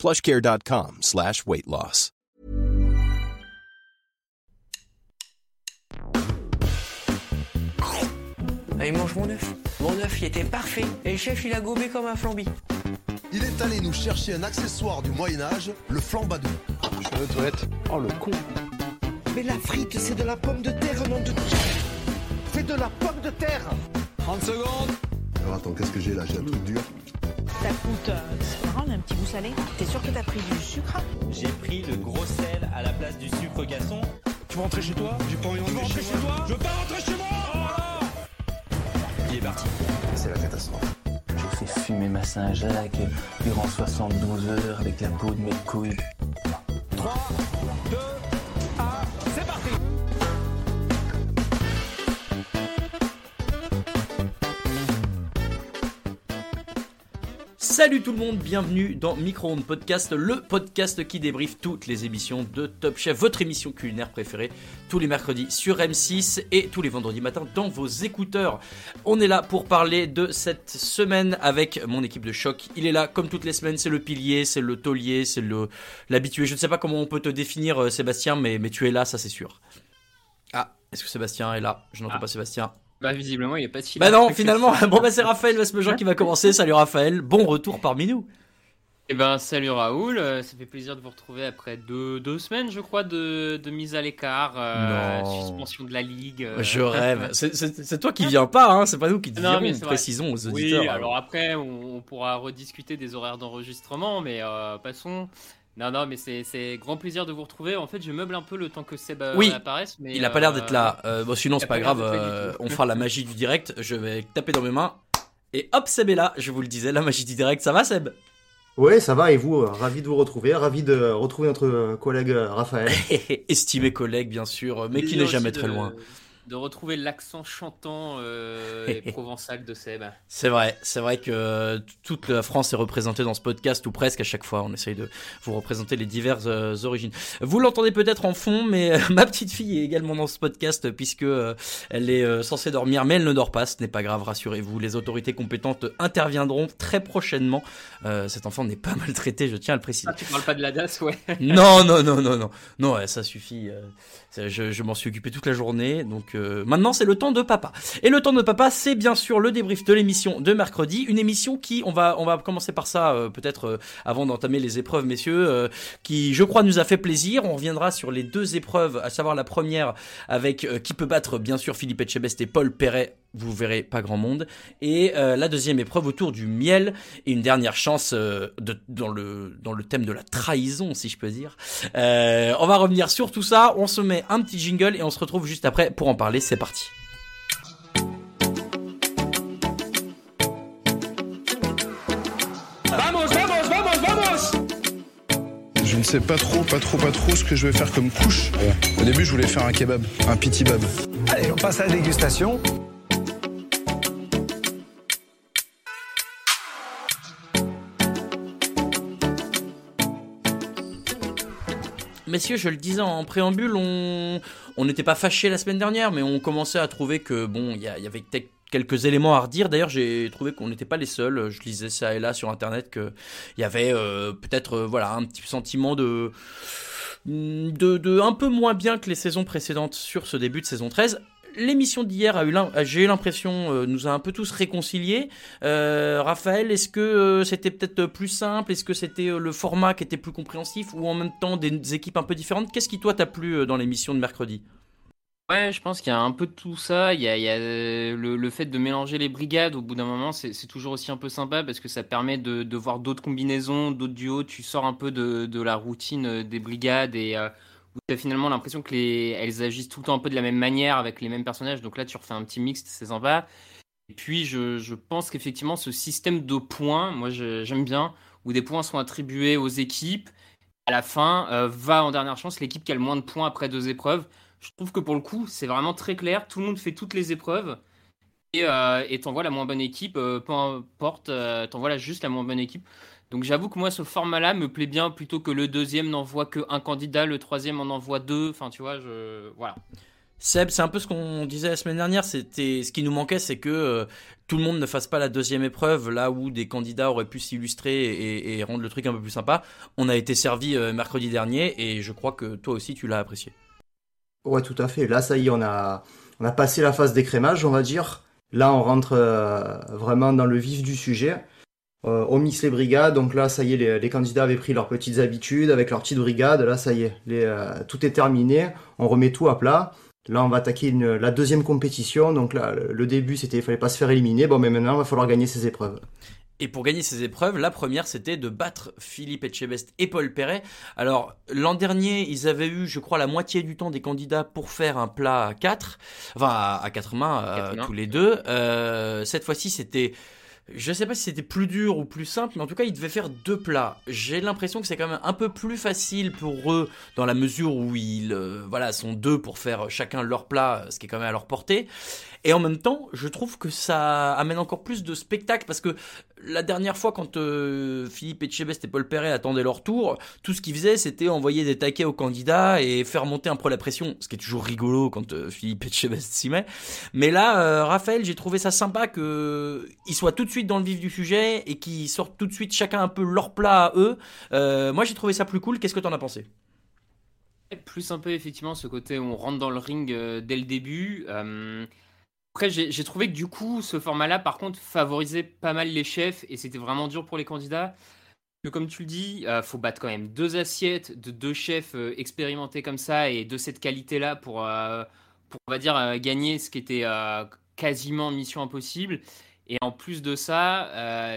plushcare.com slash weight loss. Allez, mange mon œuf. Mon œuf, il était parfait. Et le chef, il a gobé comme un flambi. Il est allé nous chercher un accessoire du Moyen-Âge, le flambadou. Je toilettes. Oh le con. Mais la frite, c'est de la pomme de terre, nom de. C'est de la pomme de terre 30 secondes. Alors attends, qu'est-ce que j'ai là? J'ai un truc dur. Ça coûte, euh, c'est un petit goût salé. T'es sûr que t'as pris du sucre? J'ai pris le gros sel à la place du sucre gasson. Tu veux rentrer chez toi? J'ai pas envie de rentrer chez, toi? Je veux pas rentrer chez moi Il est parti. C'est la catastrophe. J'ai fait fumer ma Saint-Jacques durant 72 heures avec la peau de mes couilles. 3, 2, Salut tout le monde, bienvenue dans Micro Podcast, le podcast qui débriefe toutes les émissions de Top Chef, votre émission culinaire préférée, tous les mercredis sur M6 et tous les vendredis matins dans vos écouteurs. On est là pour parler de cette semaine avec mon équipe de choc. Il est là comme toutes les semaines, c'est le pilier, c'est le taulier, c'est le l'habitué. Je ne sais pas comment on peut te définir euh, Sébastien, mais, mais tu es là, ça c'est sûr. Ah, est-ce que Sébastien est là? Je n'entends Ah. pas Sébastien. Bah visiblement il est pas si Bah non, finalement, bon bah c'est Raphaël Vesmejean qui va commencer. Salut Raphaël, bon retour parmi nous. Et ben salut Raoul, euh, ça fait plaisir de vous retrouver après deux, deux semaines je crois de, de mise à l'écart, euh, suspension de la ligue. euh. Je rêve. C'est- toi qui viens pas, hein, c'est pas nous qui te Non, précisons aux auditeurs. Oui, alors après on, on pourra rediscuter des horaires d'enregistrement, mais euh, passons. Non, non, mais c'est- c'est grand plaisir de vous retrouver. En fait, je meuble un peu le temps que Seb euh, Oui, apparaisse. Mais, Il a pas l'air euh, d'être là. Euh, bon, sinon, c'est pas grave. euh, on fera la magie du direct. Je vais taper dans mes mains. Et hop, Seb est là. Je vous le disais, la magie du direct. Ça va, Seb? Ouais, ça va, et vous, euh, ravi de vous retrouver, ravi de retrouver notre euh, collègue euh, Raphaël. Estimé collègue, bien sûr, mais qui n'est jamais de- très loin. De retrouver l'accent chantant euh, et provençal de Seb. C'est vrai, c'est vrai que euh, toute la France est représentée dans ce podcast, ou presque à chaque fois. On essaye de vous représenter les diverses euh, origines. Vous l'entendez peut-être en fond, mais euh, ma petite fille est également dans ce podcast, puisque elle est censée dormir, mais elle ne dort pas. Ce n'est pas grave, rassurez-vous. Les autorités compétentes interviendront très prochainement. Cet enfant n'est pas maltraité, je tiens à le préciser. Ah, tu parles pas de la DAS, ouais. Non, non, non, non, non. Non, ouais, ça suffit. je m'en suis occupé toute la journée. Donc maintenant, c'est le temps de papa. Et le temps de papa, c'est bien sûr le débrief de l'émission de mercredi. Une émission qui, on va, commencer par ça, euh, peut-être euh, avant d'entamer les épreuves, messieurs, euh, qui, je crois, nous a fait plaisir. On reviendra sur les deux épreuves, à savoir la première avec qui peut battre, bien sûr, Philippe Etchebest et Paul Perret. Vous verrez pas grand monde. Et euh, la deuxième épreuve autour du miel et une dernière chance euh, de, dans, le, dans le thème de la trahison, si je peux dire. Euh, on va revenir sur tout ça. On se met un petit jingle et on se retrouve juste après pour en parler. C'est parti. Vamos, vamos, vamos, vamos Je ne sais pas trop, pas trop, pas trop ce que je vais faire comme couche. Au début, je voulais faire un kebab, un pitibab. Allez, on passe à la dégustation. Messieurs, je le disais en préambule, on n'était pas fâchés la semaine dernière, mais on commençait à trouver que bon, il y, avait quelques éléments à redire. D'ailleurs, j'ai trouvé qu'on n'était pas les seuls. Je lisais ça et là sur internet que il y avait euh, peut-être euh, voilà un petit sentiment de de un peu moins bien que les saisons précédentes sur ce début de saison 13. L'émission d'hier a eu, j'ai eu l'impression, euh, nous a un peu tous réconciliés. Euh, Raphaël, est-ce que euh, c'était peut-être plus simple? Est-ce que c'était le format qui était plus compréhensif ou en même temps des, équipes un peu différentes? Qu'est-ce qui toi t'a plu dans l'émission de mercredi? Ouais, je pense qu'il y a un peu de tout ça. Il y a, le, fait de mélanger les brigades au bout d'un moment, c'est toujours aussi un peu sympa parce que ça permet de, voir d'autres combinaisons, d'autres duos. Tu sors un peu de, de la routine des brigades et où tu as finalement l'impression que les, elles agissent tout le temps un peu de la même manière avec les mêmes personnages. Donc là, tu refais un petit mix, c'est sympa. Et puis, je, je pense qu'effectivement, ce système de points, moi j'aime bien, où des points sont attribués aux équipes. à la fin euh, va en dernière chance l'équipe qui a le moins de points après deux épreuves. Je trouve que pour le coup, c'est vraiment très clair. Tout le monde fait toutes les épreuves et euh, t'envoies la moins bonne équipe, euh, peu importe, t'envoies juste la moins bonne équipe. Donc j'avoue que moi ce format-là me plaît bien plutôt que le deuxième n'envoie qu'un candidat, le troisième en envoie deux. Enfin tu vois, je voilà. Seb, c'est un peu ce qu'on disait la semaine dernière. C'était ce qui nous manquait, c'est que euh, tout le monde ne fasse pas la deuxième épreuve, là où des candidats auraient pu s'illustrer et, et rendre le truc un peu plus sympa. On a été servi euh, mercredi dernier et je crois que toi aussi tu l'as apprécié. Ouais, tout à fait. Là, ça y est, on a, on a passé la phase d'écrémage, on va dire. Là, on rentre euh, vraiment dans le vif du sujet. Euh, on mixe les brigades, donc là, ça y est, les, les candidats avaient pris leurs petites habitudes avec leurs petites brigades. Là, ça y est, les, euh, tout est terminé. On remet tout à plat. Là, on va attaquer une- la deuxième compétition. Donc là, le, début, c'était, il fallait pas se faire éliminer. Bon, mais maintenant, il va falloir gagner ces épreuves. Et pour gagner ces épreuves, la première c'était de battre Philippe Etchebest et Paul Perret. Alors l'an dernier, ils avaient eu, je crois, la moitié du temps des candidats pour faire un plat à quatre, enfin à, à quatre mains, Quatre mains. tous les deux. Euh, cette fois-ci, c'était, je sais pas si c'était plus dur ou plus simple, mais en tout cas, ils devaient faire deux plats. J'ai l'impression que c'est quand même un peu plus facile pour eux dans la mesure où ils, euh, voilà, sont deux pour faire chacun leur plat, ce qui est quand même à leur portée. Et en même temps, je trouve que ça amène encore plus de spectacle parce que la dernière fois, quand euh, Philippe Etchebest et Paul Perret attendaient leur tour, tout ce qu'ils faisaient, c'était envoyer des taquets aux candidats et faire monter un peu la pression, ce qui est toujours rigolo quand euh, Philippe Etchebest s'y met. Mais là, euh, Raphaël, j'ai trouvé ça sympa que ils soient tout de suite dans le vif du sujet et qu'ils sortent tout de suite chacun un peu leur plat à eux. Moi, j'ai trouvé ça plus cool. Qu'est-ce que t'en as pensé? Plus un peu effectivement ce côté où on rentre dans le ring dès le début. Après, j'ai trouvé que du coup, ce format-là, par contre, favorisait pas mal les chefs et c'était vraiment dur pour les candidats. Que comme tu le dis, euh, faut battre quand même deux assiettes de deux chefs euh, expérimentés comme ça et de cette qualité-là pour, euh, pour, on va dire, euh, gagner ce qui était quasiment mission impossible. Et en plus de ça,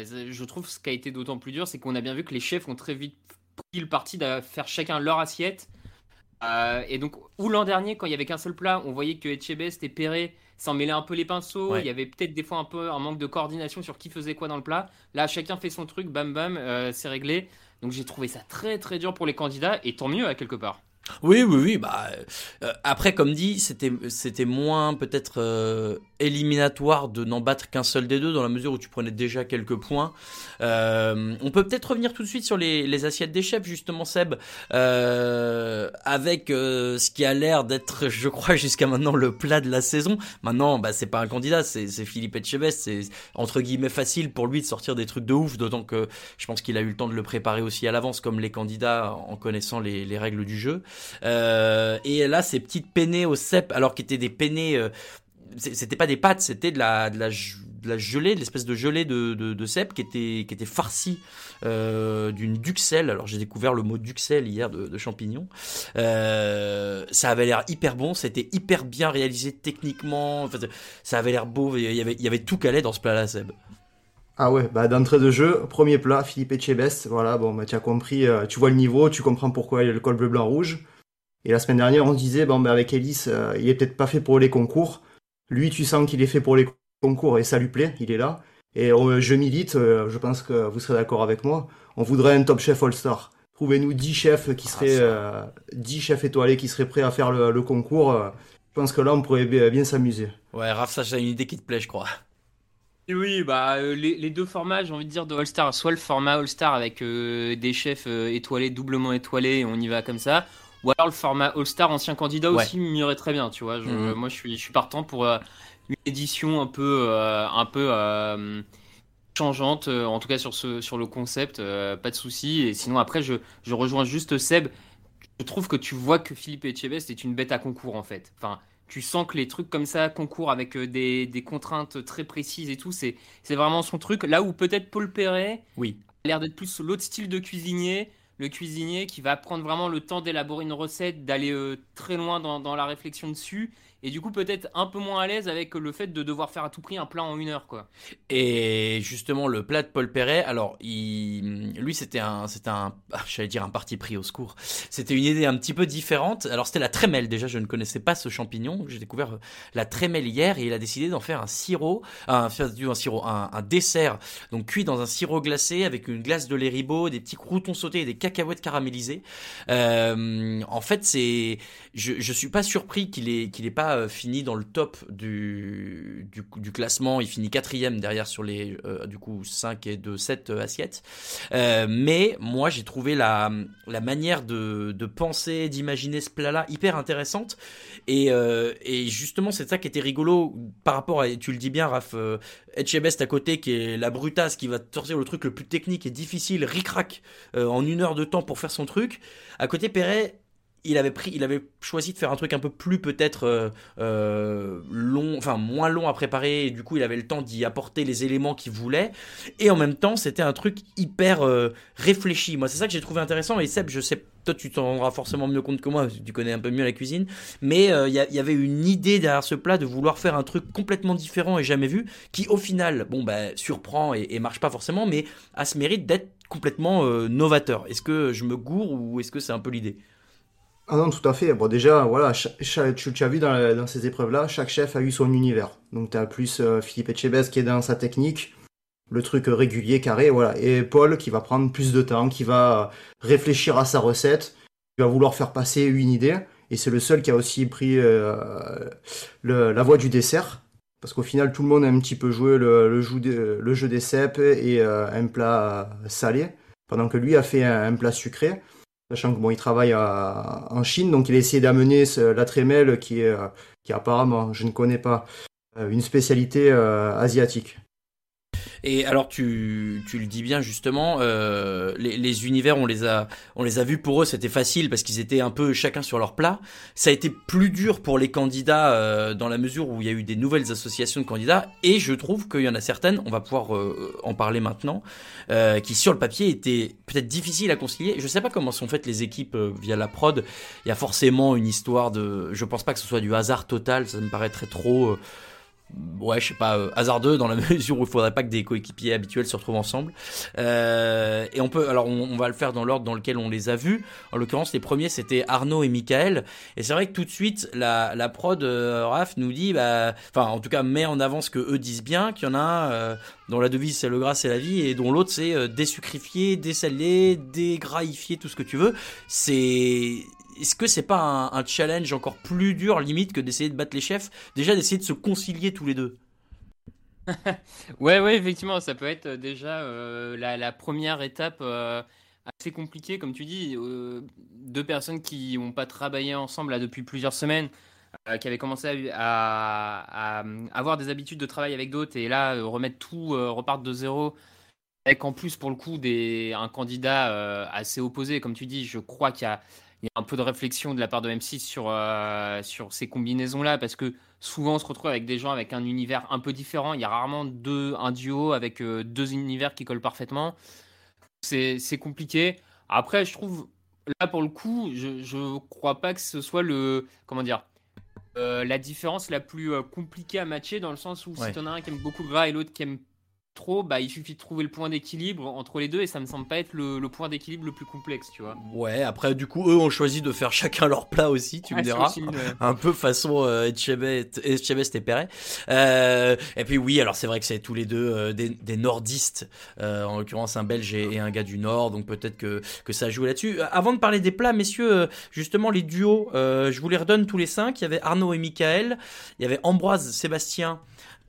je trouve ce qui a été d'autant plus dur, c'est qu'on a bien vu que les chefs ont très vite pris le parti de faire chacun leur assiette. Et donc, ou l'an dernier, quand il y avait qu'un seul plat, on voyait que Etchebest et Perret s'en mêlaient un peu les pinceaux. Ouais. Il y avait peut-être des fois un peu un manque de coordination sur qui faisait quoi dans le plat. Là, chacun fait son truc, bam bam, euh, c'est réglé. Donc j'ai trouvé ça très très dur pour les candidats et tant mieux à quelque part. Oui, oui, oui. Bah, euh, après, comme dit, c'était c'était moins peut-être euh, éliminatoire de n'en battre qu'un seul des deux, dans la mesure où tu prenais déjà quelques points. Euh, on peut peut-être revenir tout de suite sur les, les assiettes des chefs, justement, Seb, euh, avec euh, ce qui a l'air d'être, je crois, jusqu'à maintenant le plat de la saison. Maintenant, bah, c'est pas un candidat, c'est c'est Philippe Etchebest. C'est entre guillemets facile pour lui de sortir des trucs de ouf, d'autant que je pense qu'il a eu le temps de le préparer aussi à l'avance, comme les candidats, en connaissant les, les règles du jeu. Euh, et là, ces petites peinées au cèpe, alors qu'étaient des peinées, euh, c'était pas des pâtes, c'était de la, de la, gelée, de l'espèce de gelée de, de, cèpe qui était, qui était farcie euh, d'une duxelle. Alors j'ai découvert le mot duxelle hier de, de champignons. Ça avait l'air hyper bon, c'était hyper bien réalisé techniquement. Enfin, ça avait l'air beau, il y avait, il y avait tout calé dans ce plat-là, Seb. Ah ouais, bah d'entrée de jeu, premier plat, Philippe Etchebest. Voilà, bon, bah tu as compris, euh, tu vois le niveau, tu comprends pourquoi il y a le col bleu, blanc, rouge. Et la semaine dernière, on se disait, bon, bah avec Ellis, euh, il est peut-être pas fait pour les concours. Lui, tu sens qu'il est fait pour les concours et ça lui plaît, il est là. Et euh, je milite, je pense que vous serez d'accord avec moi. On voudrait un top chef All-Star. Trouvez-nous 10 chefs qui seraient, euh, 10 chefs étoilés qui seraient prêts à faire le, le concours. je pense que là, on pourrait bien, bien s'amuser. Ouais, Raph, ça, j'ai une idée qui te plaît, je crois. Oui, bah euh, les, les deux formats, j'ai envie de dire de All-Star, soit le format All-Star avec euh, des chefs euh, étoilés, doublement étoilés, et on y va comme ça, ou alors le format All-Star ancien candidat Ouais. aussi m'irait très bien, tu vois. Je- Mhm. Moi, je suis, je suis partant pour une édition un peu, un peu changeante, en tout cas sur ce, sur le concept, pas de souci. Et sinon après, je, je rejoins juste Seb. Je trouve que tu vois que Philippe Etchebest est une bête à concours en fait. Enfin, tu sens que les trucs comme ça, concours avec euh, des, des contraintes très précises et tout, c'est c'est vraiment son truc. Là où peut-être Paul Perret Oui. a l'air d'être plus l'autre style de cuisinier, le cuisinier qui va prendre vraiment le temps d'élaborer une recette, d'aller euh, très loin dans, dans la réflexion dessus, et du coup peut-être un peu moins à l'aise avec le fait de devoir faire à tout prix un plat en une heure, quoi. Et justement, le plat de Paul Perret, alors, lui, c'était un, c'était un, ah, j'allais dire un parti pris au secours. C'était une idée un petit peu différente. Alors, c'était la trémelle. Déjà, je ne connaissais pas ce champignon. J'ai découvert euh, la trémelle hier et il a décidé d'en faire un sirop, un, un sirop, un, dessert. Donc, cuit dans un sirop glacé avec une glace de lait des petits croutons sautés et des cacahuètes caramélisées. Euh, en fait, c'est, je, je suis pas surpris qu'il ait, qu'il ait pas euh, fini dans le top du, du, classement. Il finit quatrième derrière sur les, euh, du coup, 5 et 2, 7 euh, assiettes. Mais moi, j'ai trouvé la, la manière de, de penser, d'imaginer ce plat-là hyper intéressante. Et, et justement, c'est ça qui était rigolo par rapport à, tu le dis bien, Raph, Etchebest à côté, qui est la brutasse, qui va sortir le truc le plus technique et difficile, ric-rac, en une heure de temps pour faire son truc. À côté, Perret, il avait pris, il avait choisi de faire un truc un peu plus peut-être euh, euh, long, enfin moins long à préparer. Et du coup, il avait le temps d'y apporter les éléments qu'il voulait. Et en même temps, c'était un truc hyper euh, réfléchi. Moi, c'est ça que j'ai trouvé intéressant. Et Seb, je sais, toi, tu t'en rendras forcément mieux compte que moi, tu connais un peu mieux la cuisine. Mais euh, il y, avait une idée derrière ce plat de vouloir faire un truc complètement différent et jamais vu, qui au final, bon, bah, surprend et, et marche pas forcément, mais a ce mérite d'être complètement novateur. Est-ce que je me gourre ou est-ce que c'est un peu l'idée? Ah non, tout à fait. Bon, déjà, voilà, tu, as vu dans, ces épreuves-là, chaque chef a eu son univers. Donc, tu as plus euh, Philippe Etchebest qui est dans sa technique, le truc régulier, carré, voilà. Et Paul qui va prendre plus de temps, qui va réfléchir à sa recette, qui va vouloir faire passer une idée. Et c'est le seul qui a aussi pris euh, la voie du dessert. Parce qu'au final, tout le monde a un petit peu joué le, jeu, des cèpes et euh, un plat salé, pendant que lui a fait un plat sucré. Sachant que bon, il travaille en Chine, donc il a essayé d'amener la trémelle qui est, euh, qui apparemment, je ne connais pas, euh, une spécialité euh, asiatique. Et alors tu, tu le dis bien justement, euh, les, les univers on les a on les a vus pour eux c'était facile parce qu'ils étaient un peu chacun sur leur plat. Ça a été plus dur pour les candidats euh, dans la mesure où il y a eu des nouvelles associations de candidats et je trouve qu'il y en a certaines, on va pouvoir euh, en parler maintenant, euh, qui sur le papier étaient peut-être difficiles à concilier. Je sais pas comment sont faites les équipes euh, via la prod. Il y a forcément une histoire de, je pense pas que ce soit du hasard total, ça me paraîtrait trop. Ouais, je sais pas, euh, hasardeux dans la mesure où il faudrait pas que des coéquipiers habituels se retrouvent ensemble. Euh, et on peut, alors on, va le faire dans l'ordre dans lequel on les a vus. En l'occurrence, les premiers c'était Arnaud et Michael. Et c'est vrai que tout de suite, la, la prod euh, Raph nous dit, bah, enfin, en tout cas, met en avant ce que eux disent bien, qu'il y en a un euh, dont la devise c'est le gras c'est la vie et dont l'autre c'est euh, désucrifier, désaler, dégraifier, tout ce que tu veux. C'est est-ce que c'est pas un, challenge encore plus dur limite que d'essayer de battre les chefs? Déjà d'essayer de se concilier tous les deux. Ouais, ouais, effectivement, ça peut être euh, déjà euh, la, première étape euh, assez compliquée, comme tu dis. deux personnes qui n'ont pas travaillé ensemble depuis plusieurs semaines, qui avaient commencé à, avoir des habitudes de travail avec d'autres, et là, remettre tout, repartent de zéro, avec en plus, pour le coup, des, un candidat assez opposé. Comme tu dis, je crois qu'il y a, il y a un peu de réflexion de la part de M6 sur, euh, sur ces combinaisons-là, parce que souvent on se retrouve avec des gens avec un univers un peu différent. Il y a rarement deux, un duo avec euh, deux univers qui collent parfaitement. C'est compliqué. Après, je trouve, là pour le coup, je ne crois pas que ce soit le. Comment dire euh, la différence la plus compliquée à matcher dans le sens où Ouais. si t'en as un qui aime beaucoup le gras et l'autre qui aime trop, bah il suffit de trouver le point d'équilibre entre les deux et ça me semble pas être le, le point d'équilibre le plus complexe, tu vois. Ouais, après du coup eux ont choisi de faire chacun leur plat aussi, tu me Ah, diras. une- Un peu façon euh, Etchebest et Perret. Euh, et puis oui, alors c'est vrai que c'est tous les deux euh, des, des nordistes, euh, en l'occurrence un belge et, et un gars du nord, donc peut-être que, que ça joue là-dessus. Avant de parler des plats, messieurs, justement les duos, je vous les redonne tous les cinq. Il y avait Arnaud et Michael, il y avait Ambroise, Sébastien,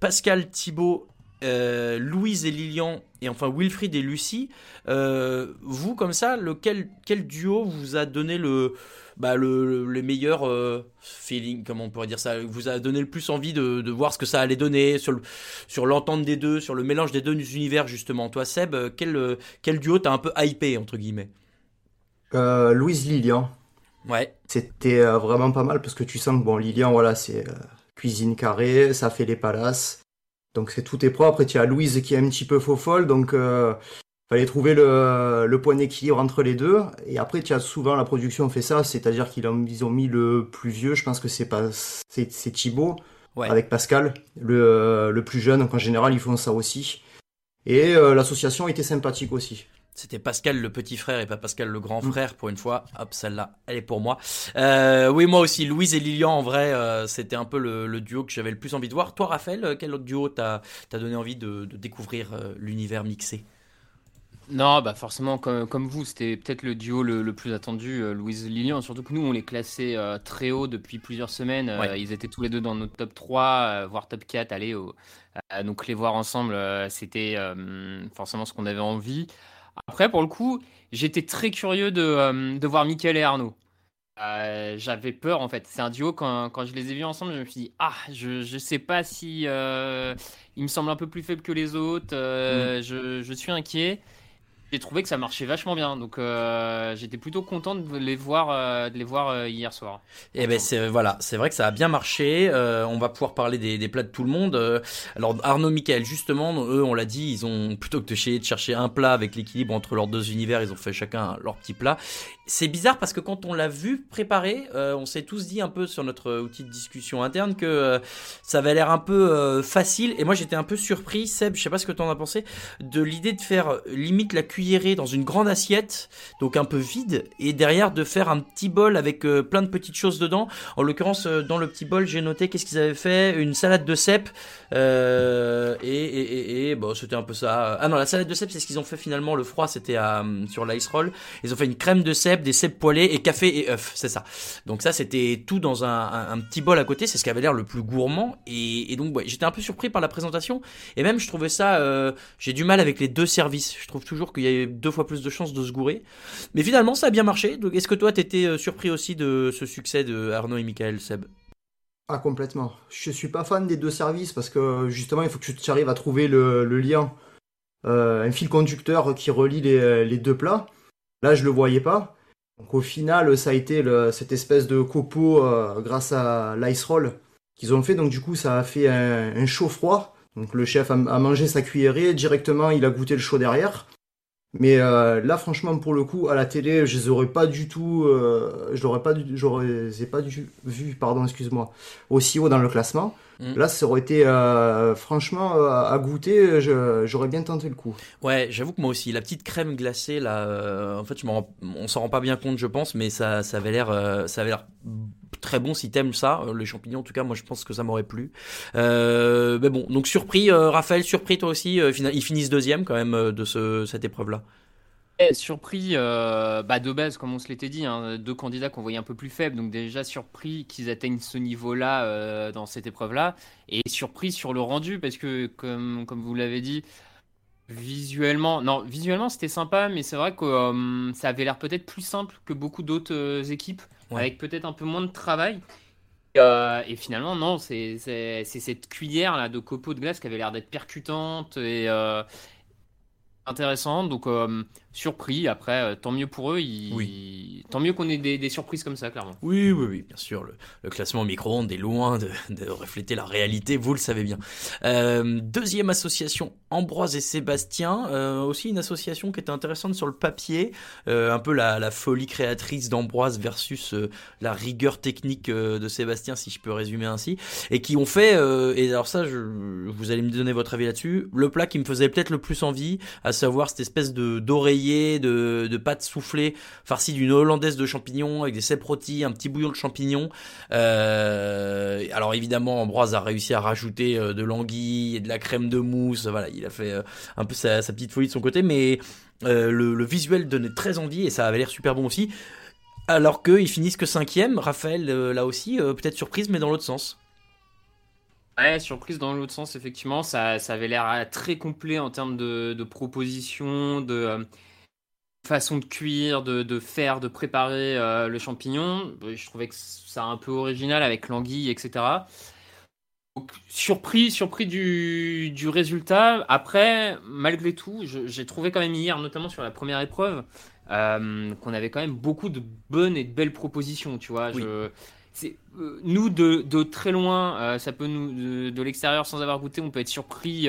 Pascal, Thibaut, euh, Louise et Lilian, et enfin Wilfried et Lucie. Euh, vous, comme ça, lequel, quel duo vous a donné le, bah, le, meilleurs euh, feelings, comment on pourrait dire ça, vous a donné le plus envie de, de voir ce que ça allait donner sur le- sur l'entente des deux, sur le mélange des deux univers justement. Toi, Seb, quel, quel duo t'as un peu hypé entre guillemets? Louise Lilian. Ouais. C'était vraiment pas mal parce que tu sens que bon, Lilian, voilà, c'est cuisine carrée, ça fait les palaces. Donc c'est tout est propre. Et tu as Louise qui est un petit peu faux folle, donc euh, fallait trouver le, le point d'équilibre entre les deux. Et après, tu as souvent la production fait ça, c'est-à-dire qu'ils ont, ils ont mis le plus vieux, je pense que c'est pas c'est c'est Thibaut Ouais. avec Pascal, le, le plus jeune. Donc en général, ils font ça aussi. Et euh, l'association était sympathique aussi. C'était Pascal le petit frère et pas Pascal le grand frère pour une fois. Hop, celle-là, elle est pour moi. Euh, oui, moi aussi. Louise et Lilian, en vrai, euh, c'était un peu le, le duo que j'avais le plus envie de voir. Toi, Raphaël, euh, quel autre duo t'as t'as donné envie de, de découvrir euh, l'univers mixé? Non, bah forcément, comme, comme vous, c'était peut-être le duo le, le plus attendu, euh, Louise Lilian. Surtout que nous, on les classait euh, très haut depuis plusieurs semaines. Euh, Ouais. ils étaient tous les deux dans notre top 3, euh, voire top 4. Allez, au- euh, donc les voir ensemble, euh, c'était euh, forcément ce qu'on avait envie. Après, pour le coup, j'étais très curieux de, euh, de voir Mickaël et Arnaud. Euh, j'avais peur en fait. C'est un duo quand, quand je les ai vus ensemble, je me suis dit ah je je sais pas si euh, il me semble un peu plus faible que les autres. euh, je, je suis inquiet. J'ai trouvé que ça marchait vachement bien, donc euh, j'étais plutôt content de les voir euh, de les voir euh, hier soir. Et ben c'est voilà, c'est vrai que ça a bien marché. On va pouvoir parler des, plats de tout le monde. Alors Arnaud, Michael, justement, eux, on l'a dit, ils ont plutôt que de essayer de chercher un plat avec l'équilibre entre leurs deux univers, ils ont fait chacun leur petit plat. C'est bizarre parce que quand on l'a vu préparer, on s'est tous dit un peu sur notre outil de discussion interne que ça avait l'air un peu facile. Et moi, j'étais un peu surpris, Seb, je sais pas ce que t'en as pensé, de l'idée de faire limite la dans une grande assiette, donc un peu vide, et derrière de faire un petit bol avec euh, plein de petites choses dedans. En l'occurrence, euh, dans le petit bol, j'ai noté qu'est-ce qu'ils avaient fait, une salade de cèpes, euh, et, bon, c'était un peu ça. Ah non, la salade de cèpes, c'est ce qu'ils ont fait finalement. Le froid, c'était à, sur l'ice roll. Ils ont fait une crème de cèpes, des cèpes poêlés et café et œufs, c'est ça. Donc ça, c'était tout dans un, petit bol à côté. C'est ce qui avait l'air le plus gourmand. Et, donc, j'étais un peu surpris par la présentation. Et même, je trouvais ça. J'ai du mal avec les deux services. Je trouve toujours qu'il y a deux fois plus de chances de se gourer. Mais finalement, ça a bien marché. Donc, est-ce que toi, t'étais euh, surpris aussi de ce succès de Arnaud et Michael Seb? Ah, complètement. Je suis pas fan des deux services parce que justement, il faut que tu arrives à trouver le, lien, euh, un fil conducteur qui relie les, deux plats. Là, je le voyais pas. Donc, au final, ça a été cette espèce de copeau euh, grâce à l'ice roll qu'ils ont fait. Donc, du coup, ça a fait un, un chaud-froid. Donc, le chef a mangé sa cuillerée. Directement, il a goûté le chaud derrière. Mais euh, là, franchement, pour le coup, à la télé, je les aurais pas du tout, euh, je l'aurais pas, j'aurais pas du, vu, pardon, excuse-moi, aussi haut dans le classement. Mm. Là, ça aurait été, euh, franchement, à goûter, j'aurais bien tenté le coup. Ouais, j'avoue que moi aussi, la petite crème glacée là, en fait, je on s'en rend pas bien compte, je pense, mais ça, ça avait l'air, ça avait l'air très bon si t'aimes ça, euh, les champignons en tout cas, moi je pense que ça m'aurait plu. Euh, mais bon, donc surpris, euh, Raphaël, surpris toi aussi, ils finissent deuxième quand même de ce, cette épreuve là. Eh, surpris, euh, bah de base, comme on se l'était dit, hein, deux candidats qu'on voyait un peu plus faibles, donc déjà surpris qu'ils atteignent ce niveau-là dans cette épreuve-là, et surpris sur le rendu, parce que comme, comme vous l'avez dit, visuellement, non, visuellement c'était sympa, mais c'est vrai que ça avait l'air peut-être plus simple que beaucoup d'autres équipes, Avec peut-être un peu moins de travail. Et, euh, finalement, non, c'est cette cuillère là de copeaux de glace qui avait l'air d'être percutante et euh, intéressante. Donc, euh, surpris. Après, euh, tant mieux pour eux. ils- Tant mieux qu'on ait des, des surprises comme ça, clairement. Oui, oui, oui, bien sûr. Le, le classement au micro-ondes est loin de, de refléter la réalité, vous le savez bien. Euh, deuxième association, Ambroise et Sébastien. Euh, aussi une association qui était intéressante sur le papier. Un peu la, la folie créatrice d'Ambroise versus la rigueur technique de Sébastien, si je peux résumer ainsi. Et qui ont fait, et alors ça, je, vous allez me donner votre avis là-dessus, le plat qui me faisait peut-être le plus envie, à savoir cette espèce de d'oreiller, de, de pâte soufflée, d'une hollandaise de champignons avec des cèpes rôtis, un petit bouillon de champignons. Euh, alors évidemment, Ambroise a réussi à rajouter euh, de l'anguille et de la crème de mousse. Voilà, il a fait euh, un peu sa, petite folie de son côté, mais le, visuel donnait très envie et ça avait l'air super bon aussi. Alors qu'ils finissent que cinquième, Raphaël là aussi, peut-être surprise, mais dans l'autre sens. Ouais, surprise dans l'autre sens, effectivement. Ça, ça avait l'air très complet en termes de, de propositions, de façon de cuire, de, de faire, de préparer euh, le champignon. Je trouvais que ça un peu original avec l'anguille, etc. Donc, surpris, surpris du, du résultat. Après, malgré tout, j'ai trouvé quand même hier, notamment sur la première épreuve, euh, qu'on avait quand même beaucoup de bonnes et de belles propositions. Tu vois, Oui. je, c'est, euh, nous de, de très loin, ça peut nous de, de l'extérieur sans avoir goûté, on peut être surpris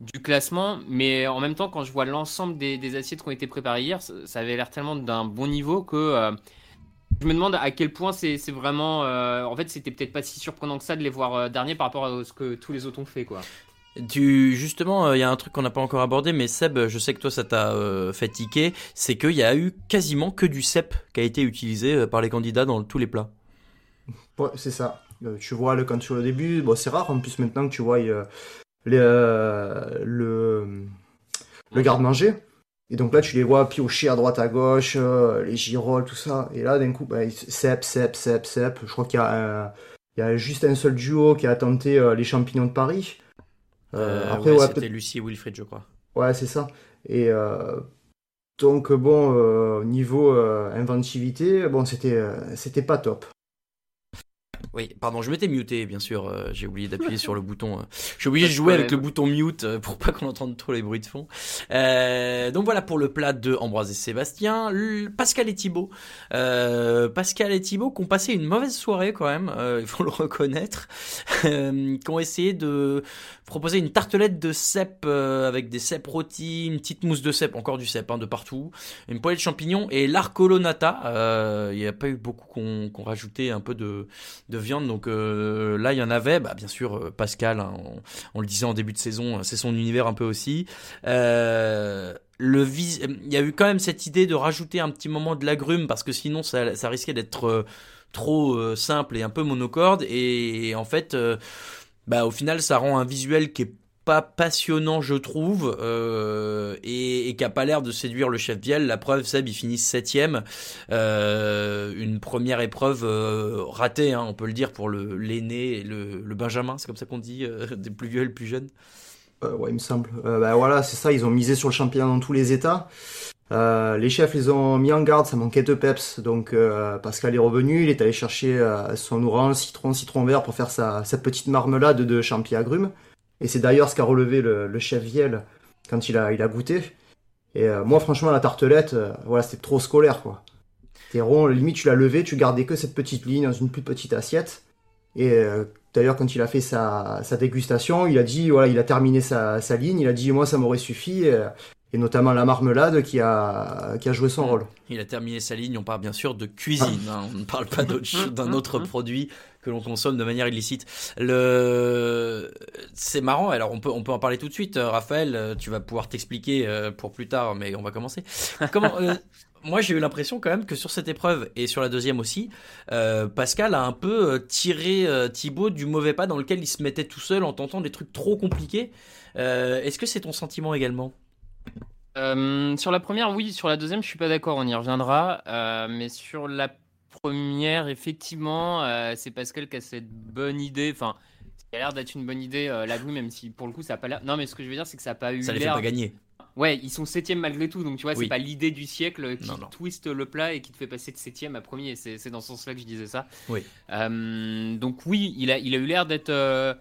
du classement, mais en même temps, quand je vois l'ensemble des, des assiettes qui ont été préparées hier, ça, ça avait l'air tellement d'un bon niveau que euh, je me demande à quel point c'est vraiment. euh, en fait, c'était peut-être pas si surprenant que ça de les voir euh, derniers par rapport à ce que tous les autres ont fait, quoi. Tu justement, il y a un truc qu'on n'a pas encore abordé, mais Seb, je sais que toi ça t'a euh, tiquer, c'est qu'il y a eu quasiment que du cèpe qui a été utilisé euh, par les candidats dans tous les plats. Ouais, c'est ça. Euh, tu vois, le, quand tu vois au début, bon, c'est rare en plus maintenant que tu vois euh, les, euh, le, le garde-manger. Et donc là, tu les vois piocher à droite à gauche, euh, les girolles, tout ça. Et là, d'un coup, bah, cep, cep, cep, cep. Je crois qu'il y a, un- il y a juste un seul duo qui a tenté euh, les champignons de Paris. Après, ouais, ouais, c'était Lucie et Wilfried, je crois. Ouais, c'est ça. Et donc, bon, niveau inventivité, bon, c'était c'était pas top. Oui, pardon, je m'étais muté, bien sûr. euh, j'ai oublié d'appuyer sur le bouton. euh. Je suis obligé de jouer avec le bouton mute euh, pour pas qu'on entende trop les bruits de fond. Euh, donc voilà pour le plat de Ambroise et Sébastien. Pascal et Thibaut. Pascal et Thibaut qui ont passé une mauvaise soirée quand même, il faut le reconnaître. Qui ont essayé de proposer une tartelette de cèpes euh, avec des cèpes rôtis, une petite mousse de cèpes, encore du cèpe hein, de partout, une poêlée de champignons et l'arcolonata. Il n'y a pas eu beaucoup qu'on qu'on rajoutait un peu de, de viande, donc euh, là il y en avait. Bah, bien sûr, euh, Pascal, hein, on, le disait en début de saison, c'est son univers un peu aussi. Euh, le vis- il y a eu quand même cette idée de rajouter un petit moment de l'agrume parce que sinon ça, risquait d'être euh, trop euh, simple et un peu monocorde et, en fait euh, bah au final ça rend un visuel qui est pas passionnant je trouve euh, et, qui a pas l'air de séduire le chef Viel la preuve Seb il finit septième euh, une première épreuve euh, ratée hein, on peut le dire pour l'aîné le, Benjamin c'est comme ça qu'on dit euh, des plus vieux et le plus jeune ouais, il me semble. Bah voilà, c'est ça, ils ont misé sur le championnat dans tous les états. Les chefs les ont mis en garde, ça manquait de peps. Donc euh, Pascal est revenu, il est allé chercher son orange, citron, citron vert pour faire sa, sa petite marmelade de champi agrumes. Et c'est d'ailleurs ce qu'a relevé le, le chef Viel quand il a, il a goûté. Et euh, moi, franchement, la tartelette, euh, voilà, c'était trop scolaire, quoi. T'es rond, limite, tu l'as levé, tu gardais que cette petite ligne dans une plus petite assiette. Et euh, d'ailleurs, quand il a fait sa, sa dégustation, il a dit, voilà, il a terminé sa, sa ligne, il a dit, moi, ça m'aurait suffi. Et, et notamment la marmelade qui a, qui a joué son rôle. Il a terminé sa ligne, on parle bien sûr de cuisine, hein, on ne parle pas d'un autre produit que l'on consomme de manière illicite. Le... C'est marrant, alors on peut, on peut en parler tout de suite, euh, Raphaël, euh, tu vas pouvoir t'expliquer euh, pour plus tard, mais on va commencer. Moi j'ai eu l'impression quand même que sur cette épreuve, et sur la deuxième aussi, Pascal a un peu tiré Thibaut du mauvais pas dans lequel il se mettait tout seul en tentant des trucs trop compliqués. Est-ce que c'est ton sentiment également? Sur la première, oui. Sur la deuxième, je suis pas d'accord. On y reviendra. Mais sur la première, effectivement, euh, c'est Pascal qui a cette bonne idée. Enfin, ça a l'air d'être une bonne idée. Euh, la grue, même si pour le coup, ça a pas l'air. Non, mais ce que je veux dire, c'est que ça a pas eu Ça les fait l'air. pas gagner. Ouais, ils sont septième malgré tout. Donc tu vois, Oui. c'est pas l'idée du siècle qui Non, non. twiste le plat et qui te fait passer de septième à premier. C'est c'est dans ce sens-là que je disais ça. Oui. Euh, donc oui, il a, il a eu l'air d'être euh,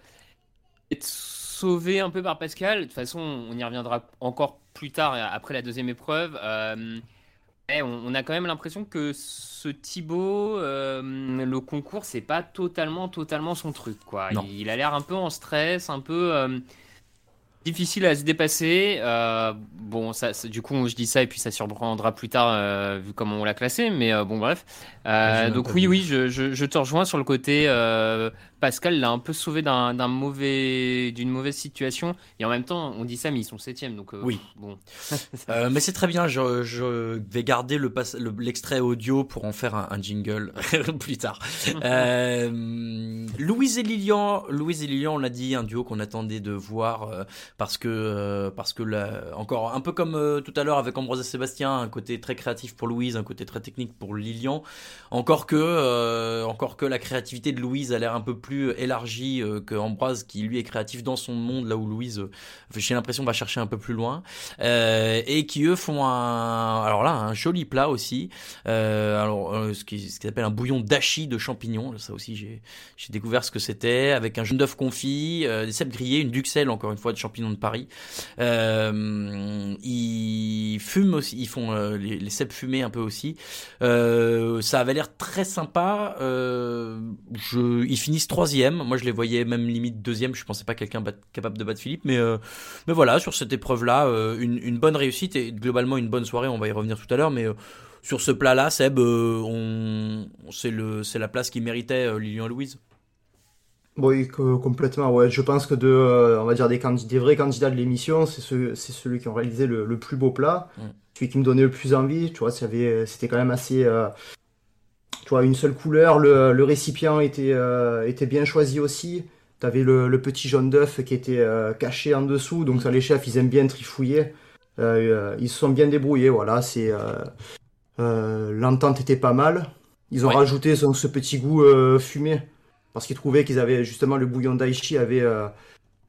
d'être sauvé un peu par Pascal. De toute façon, on y reviendra encore plus tard après la deuxième épreuve. Euh, mais on, a quand même l'impression que ce Thibaut, euh, le concours, c'est pas totalement, totalement son truc. Quoi. Non. Il, a l'air un peu en stress, un peu euh, difficile à se dépasser. Euh, bon, ça, du coup, je dis ça et puis ça surprendra plus tard vu comment on l'a classé. Mais bon, bref. Même donc oui, oui, je, je- je te rejoins sur le côté. Pascal l'a un peu sauvé d'un d'un mauvais, d'une mauvaise situation. Et en même temps, on dit ça, mais ils sont septième. Donc euh, Oui. bon. Euh, mais c'est très bien, je, je vais garder le pass- le- l'extrait audio pour en faire un, un jingle plus tard. Euh, Louise et Lilian, Louise et Lilian, on l'a dit, un duo qu'on attendait de voir parce que parce que là, encore un peu comme tout à l'heure avec Ambroise et Sébastien, un côté très créatif pour Louise, un côté très technique pour Lilian. Encore que encore que la créativité de Louise a l'air un peu plus élargie euh, que Ambroise qui lui est créatif dans son monde là où Louise euh, j'ai l'impression va chercher un peu plus loin. Euh, et qui eux font un alors là un joli plat aussi. Euh, alors euh, ce qui ce qu'ils appellent un bouillon d'achi de champignons. Ça aussi j'ai découvert ce que c'était avec un jaune d'œuf confit euh, des cèpes grillés une duxelle encore une fois de champignons de Paris. Euh, ils fument aussi ils font euh, les, les cèpes fumés un peu aussi. Euh, ça avait l'air très sympa. Euh, ils finissent troisième moi je les voyais même limite deuxième je pensais pas quelqu'un capable de battre Philippe mais euh, mais voilà, sur cette épreuve-là, euh, une, une bonne réussite et globalement une bonne soirée. On va y revenir tout à l'heure, mais euh, sur ce plat-là, Seb, on, c'est le, c'est la place qui méritait Lilian Louise. Oui, que- complètement. Ouais, je pense que de, on va dire des vrais candidats de l'émission, c'est ce, c'est celui qui ont réalisé le, le plus beau plat, Mm. celui qui me donnait le plus envie. Tu vois, c'était quand même assez, tu vois, une seule couleur. Le, le récipient était, euh, était bien choisi aussi. T'avais le, le petit jaune d'œuf qui était euh, caché en dessous, donc ça les chefs ils aiment bien trifouiller. Euh, ils se sont bien débrouillés, voilà. C'est l'entente était pas mal. Ils ont rajouté ce, ce, petit goût fumé parce qu'ils trouvaient qu'ils avaient justement le bouillon d'Aichi avait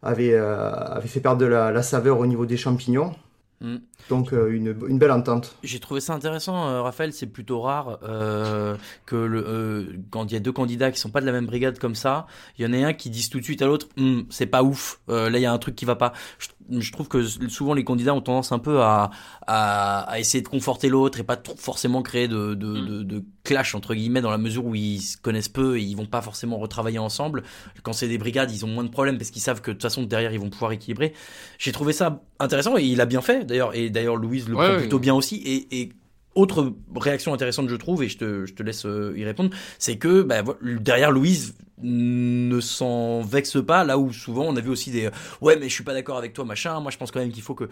avait, avait fait perdre de la, la saveur au niveau des champignons. Mm. Donc euh, une, une, belle entente. J'ai trouvé ça intéressant, euh, Raphaël. C'est plutôt rare euh, que le, euh, quand il y a deux candidats qui sont pas de la même brigade comme ça, il y en a un qui disent tout de suite à l'autre, hm, c'est pas ouf. là, il y a un truc qui va pas. Je, je, trouve que souvent les candidats ont tendance un peu à, à, à essayer de conforter l'autre et pas trop, forcément créer de, de, mm. de, de, clash entre guillemets dans la mesure où ils se connaissent peu et ils vont pas forcément retravailler ensemble. Quand c'est des brigades, ils ont moins de problèmes parce qu'ils savent que de toute façon derrière ils vont pouvoir équilibrer. J'ai trouvé ça intéressant et il a bien fait d'ailleurs et d'ailleurs Louise le prend plutôt bien aussi et, et autre réaction intéressante, je trouve, et je te, je te laisse euh, y répondre, c'est que bah, derrière Louise ne s'en vexe pas, là où souvent on a vu aussi des euh, ouais mais je suis pas d'accord avec toi machin. Moi je pense quand même qu'il faut que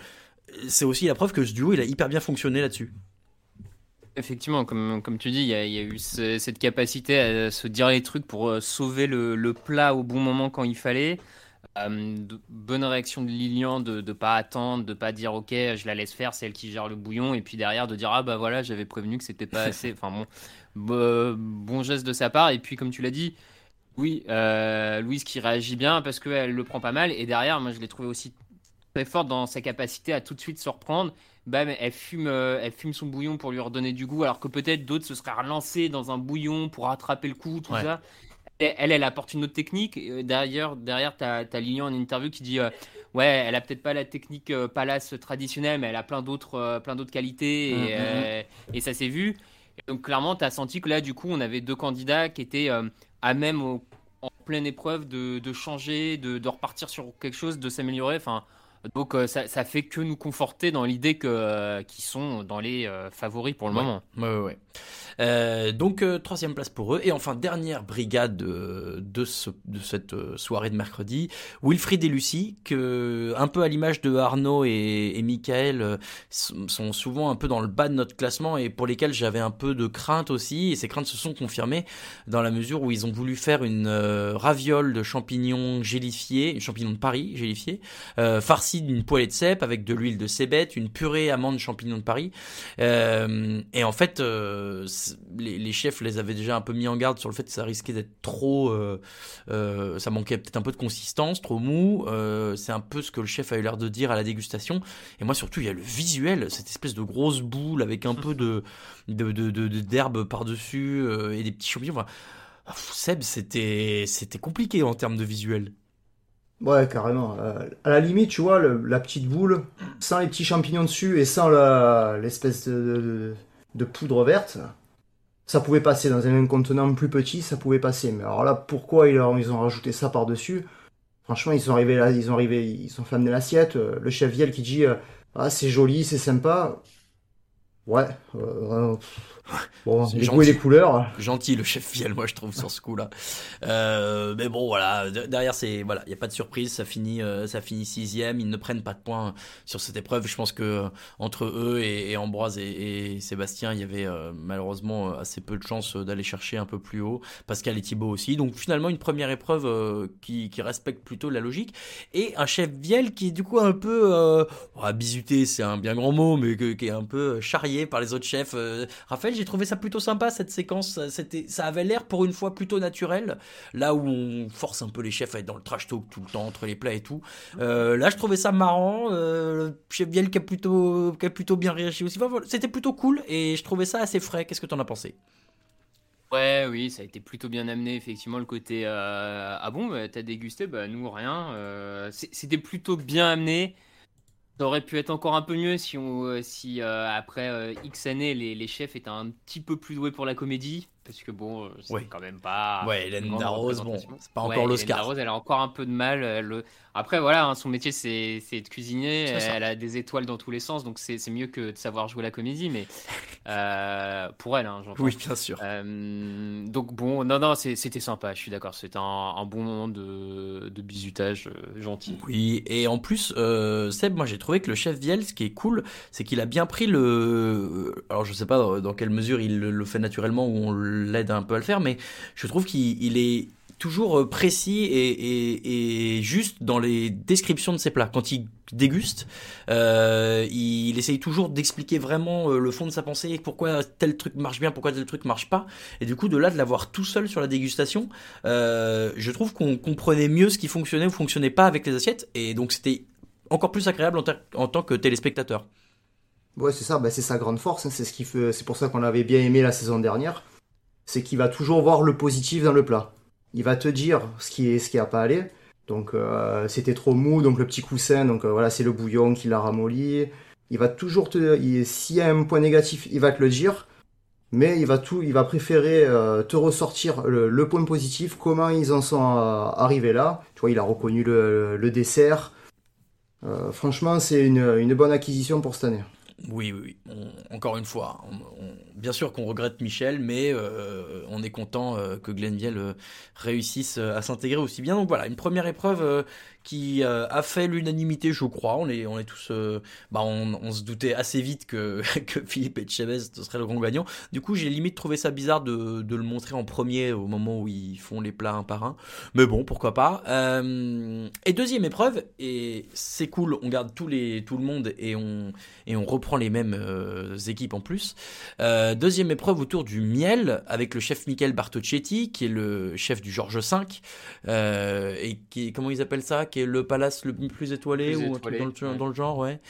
c'est aussi la preuve que ce duo il a hyper bien fonctionné là-dessus. Effectivement, comme, comme tu dis, il y, a, eu cette capacité à se dire les trucs pour euh, sauver le, le plat au bon moment quand il fallait. Euh, bonne réaction de Lilian de ne pas attendre, de pas dire ok, je la laisse faire, c'est elle qui gère le bouillon, et puis derrière de dire ah bah voilà, j'avais prévenu que c'était pas assez. Enfin bon, bon geste de sa part. Et puis comme tu l'as dit, oui, euh, Louise qui réagit bien parce qu'elle le prend pas mal, et derrière, moi je l'ai trouvé aussi très forte dans sa capacité à tout de suite se reprendre. Bam, elle fume, euh, elle fume son bouillon pour lui redonner du goût, alors que peut-être d'autres se seraient relancés dans un bouillon pour rattraper le coup, tout ça elle, elle apporte une autre technique. Euh, derrière, derrière tu as, Lilian en interview qui dit euh, Ouais, elle a peut-être pas la technique euh, palace traditionnelle, mais elle a plein d'autres plein d'autres qualités et, mm, mm, mm. ça s'est vu. donc, clairement, tu as senti que là, du coup, on avait deux candidats qui étaient à même en pleine épreuve de, de changer, de, de, repartir sur quelque chose, de s'améliorer. Enfin, donc, ça, ça, fait que nous conforter dans l'idée qu'ils sont dans les favoris pour le moment. Ouais, ouais, ouais. Euh, donc euh, troisième place pour eux. Et enfin dernière brigade de, de, ce, de cette euh, soirée de mercredi, Wilfried et Lucie, que un peu à l'image de Arnaud et, et Michael, sont souvent un peu dans le bas de notre classement et pour lesquels j'avais un peu de crainte aussi. Et ces craintes se sont confirmées dans la mesure où ils ont voulu faire une raviole de champignons gélifiés, champignons de Paris gélifiés, euh, farcis d'une poêlée de cèpe avec de l'huile de cébette, une purée amande champignons de Paris. et en fait, les, chefs les avaient déjà un peu mis en garde sur le fait que ça risquait d'être trop, euh, euh, ça manquait peut-être un peu de consistance, trop mou. Euh, c'est un peu ce que le chef a eu l'air de dire à la dégustation. Et moi surtout, il y a le visuel, cette espèce de grosse boule avec un peu de d'herbe par dessus et des petits champignons. Seb, c'était c'était compliqué en termes de visuel. Ouais, carrément. à la limite, tu vois, la petite boule, sans les petits champignons dessus et sans l'espèce de poudre verte, ça pouvait passer dans un contenant plus petit, ça pouvait passer. Mais alors là, pourquoi ils, ont rajouté ça par-dessus? Franchement, ils sont arrivés là, ils ont arrivé, ils sont de l'assiette. Euh, le chef Viel qui dit ah c'est joli, c'est sympa. Ouais, euh, Bon, les et les couleurs. Gentil le chef fiel, moi je trouve sur ce coup-là. Euh, mais bon, voilà, derrière c'est voilà, il y a pas de surprise, ça finit, euh, ça finit sixième. Ils ne prennent pas de points sur cette épreuve. Je pense que euh, entre eux et, Ambroise et, Sébastien, il y avait euh, malheureusement assez peu de chances d'aller chercher un peu plus haut. Pascal et Thibaut aussi. Donc finalement une première épreuve qui, qui, respecte plutôt la logique et un chef viel qui est du coup un peu euh, bisuté, c'est un bien grand mot, mais qui est un peu charrié par les autres chefs. Raphaël j'ai trouvé ça plutôt sympa cette séquence. C'était, ça avait l'air pour une fois plutôt naturel. Là où on force un peu les chefs à être dans le trash talk tout le temps entre les plats et tout. Euh, là, je trouvais ça marrant. Euh, chef Biel qui a plutôt, qui a plutôt bien réagi aussi. c'était plutôt cool et je trouvais ça assez frais. Qu'est-ce que t'en as pensé? Ouais, oui, ça a été plutôt bien amené, effectivement, le côté euh, Ah bon, bah, t'as dégusté? Bah, nous, rien. Euh, c'était plutôt bien amené. Ça aurait pu être encore un peu mieux si, on, euh, si euh, après euh, X années, les, les, chefs étaient un petit peu plus doués pour la comédie parce que bon, c'est quand même pas. Ouais, Hélène Darroze, bon, c'est pas encore l'Oscar. Darroze, elle a encore un peu de mal. Elle... Après, voilà, hein, son métier, c'est de cuisiner. Elle a des étoiles dans tous les sens, donc c'est mieux que de savoir jouer la comédie, mais euh, pour elle, hein, j'entends. Oui, bien sûr. Euh, donc bon, non, non, c'était sympa, je suis d'accord. C'était un, un, bon moment de, de bisutage euh, gentil. Oui, et en plus, Seb, moi j'ai trouvé que le chef Viel, ce qui est cool, c'est qu'il a bien pris le. Alors je sais pas dans quelle mesure il le fait naturellement ou on l'aide un peu à le faire, mais je trouve qu'il est toujours euh, précis et, juste dans les descriptions de ses plats. Quand il déguste, euh, il, essaye toujours d'expliquer vraiment euh, le fond de sa pensée, pourquoi tel truc marche bien, pourquoi tel truc marche pas. Et du coup, de là, de l'avoir tout seul sur la dégustation, je trouve qu'on comprenait mieux ce qui fonctionnait ou fonctionnait pas avec les assiettes. Et donc, c'était encore plus agréable en, en tant que téléspectateur. Ouais, c'est ça, bah, c'est sa grande force. Hein. c'est ce qui fait, c'est pour ça qu'on l'avait bien aimé la saison dernière. C'est qu'il va toujours voir le positif dans le plat. Il va te dire ce qui est, ce qui a pas allé. Donc euh, c'était trop mou, donc le petit coussin, donc euh, voilà, c'est le bouillon qui l'a ramolli. Il va toujours te, s'il y a un point négatif, il va te le dire, mais il va tout, il va préférer euh, te ressortir le, point positif, comment ils en sont arrivés là. Tu vois, il a reconnu le, dessert. franchement, c'est une, une bonne acquisition pour cette année. Oui, oui, encore une fois, bien sûr qu'on regrette Michel, mais euh, on est content euh, que Glenville euh, réussisse à s'intégrer aussi bien. Donc voilà, une première épreuve qui a fait l'unanimité, je crois. On est, on est tous, bah on, se doutait assez vite que, que Philippe Etchebest serait le grand gagnant. Du coup, j'ai limite trouvé ça bizarre de, le montrer en premier au moment où ils font les plats un par un. Mais bon, pourquoi pas. Et deuxième épreuve, et c'est cool, on garde tout le monde et on, et on reprend les mêmes équipes en plus. Deuxième épreuve autour du miel avec le chef Michael Bartocchetti, qui est le chef du Georges V, et qui, comment ils appellent ça? Qui est le palace le plus étoilé ou dans, le, dans, le, genre, ouais.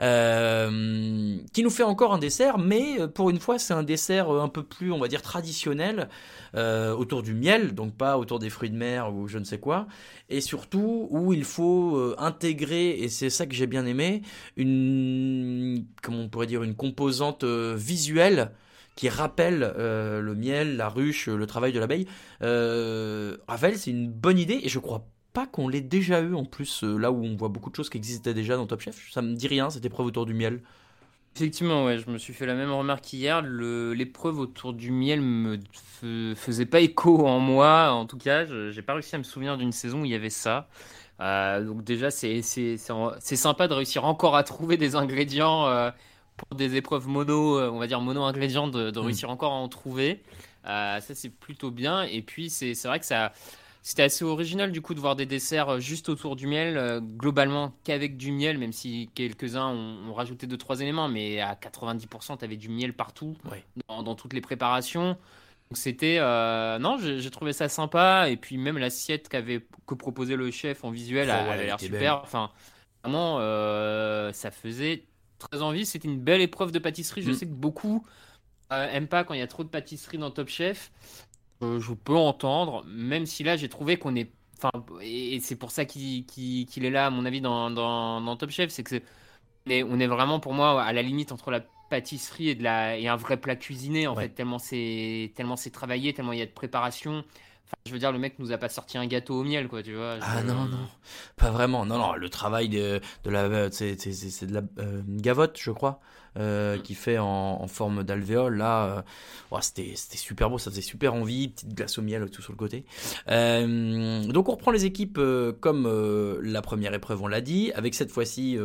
Euh, qui nous fait encore un dessert, mais euh, pour une fois, c'est un dessert euh, un peu plus, on va dire, traditionnel, autour du miel, donc pas autour des fruits de mer ou je ne sais quoi, et surtout où il faut intégrer, et c'est ça que j'ai bien aimé, une, comment on pourrait dire, une composante visuelle qui rappelle le miel, la ruche, le travail de l'abeille. Euh, Ravel, c'est une bonne idée et je crois pas qu'on l'ait déjà eu en plus, euh, là où on voit beaucoup de choses qui existaient déjà dans Top Chef. Ça me dit rien, cette épreuve autour du miel. Effectivement, ouais, je me suis fait la même remarque hier. L'épreuve autour du miel me faisait pas écho en moi. En tout cas, j'ai pas réussi à me souvenir d'une saison où il y avait ça. Euh, donc déjà, c'est sympa de réussir encore à trouver des ingrédients euh, pour des épreuves mono, on va dire mono ingrédients, de, de mm. réussir encore à en trouver. ça c'est plutôt bien. Et puis c'est vrai que ça c'était assez original du coup de voir des desserts euh, juste autour du miel, euh, globalement qu'avec du miel, même si quelques-uns ont, rajouté 2-3 éléments, mais à 90% tu avais du miel partout, dans, toutes les préparations. Donc c'était... Euh, non, j'ai trouvé ça sympa, et puis même l'assiette qu'avait que proposait le chef en visuel oh, avait l'air super. Enfin, vraiment, ça faisait très envie. C'était une belle épreuve de pâtisserie. Je mm. sais que beaucoup n'aiment pas quand il y a trop de pâtisserie dans Top Chef je peux entendre, même si là j'ai trouvé qu'on est. Enfin, et c'est pour ça qu'il est là, à mon avis, dans, dans, Top Chef, c'est que est, on est vraiment pour moi à la limite entre la pâtisserie et, de la, et un vrai plat cuisiné, en fait, tellement c'est travaillé, tellement il y a de préparation. Enfin, je veux dire, le mec nous a pas sorti un gâteau au miel, quoi, tu vois. Ah non, non, pas vraiment. Non, non, le travail de, de la, c'est de la euh, gavotte, je crois. Euh, qui fait en, forme d'alvéole. Là, euh, c'était super beau, ça faisait super envie. Petite glace au miel tout sur le côté. Euh, donc on reprend les équipes comme la première épreuve, on l'a dit. Avec cette fois-ci,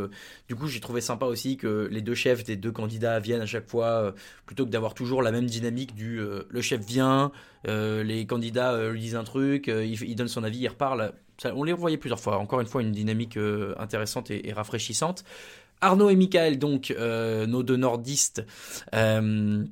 du coup, j'ai trouvé sympa aussi que les deux chefs des deux candidats viennent à chaque fois, plutôt que d'avoir toujours la même dynamique du le chef vient, les candidats lui disent un truc, il, donne son avis, il repart. on les revoyait plusieurs fois. Encore une fois, une dynamique intéressante et, et rafraîchissante. Arnaud et Michael, donc euh, nos deux nordistes, euh,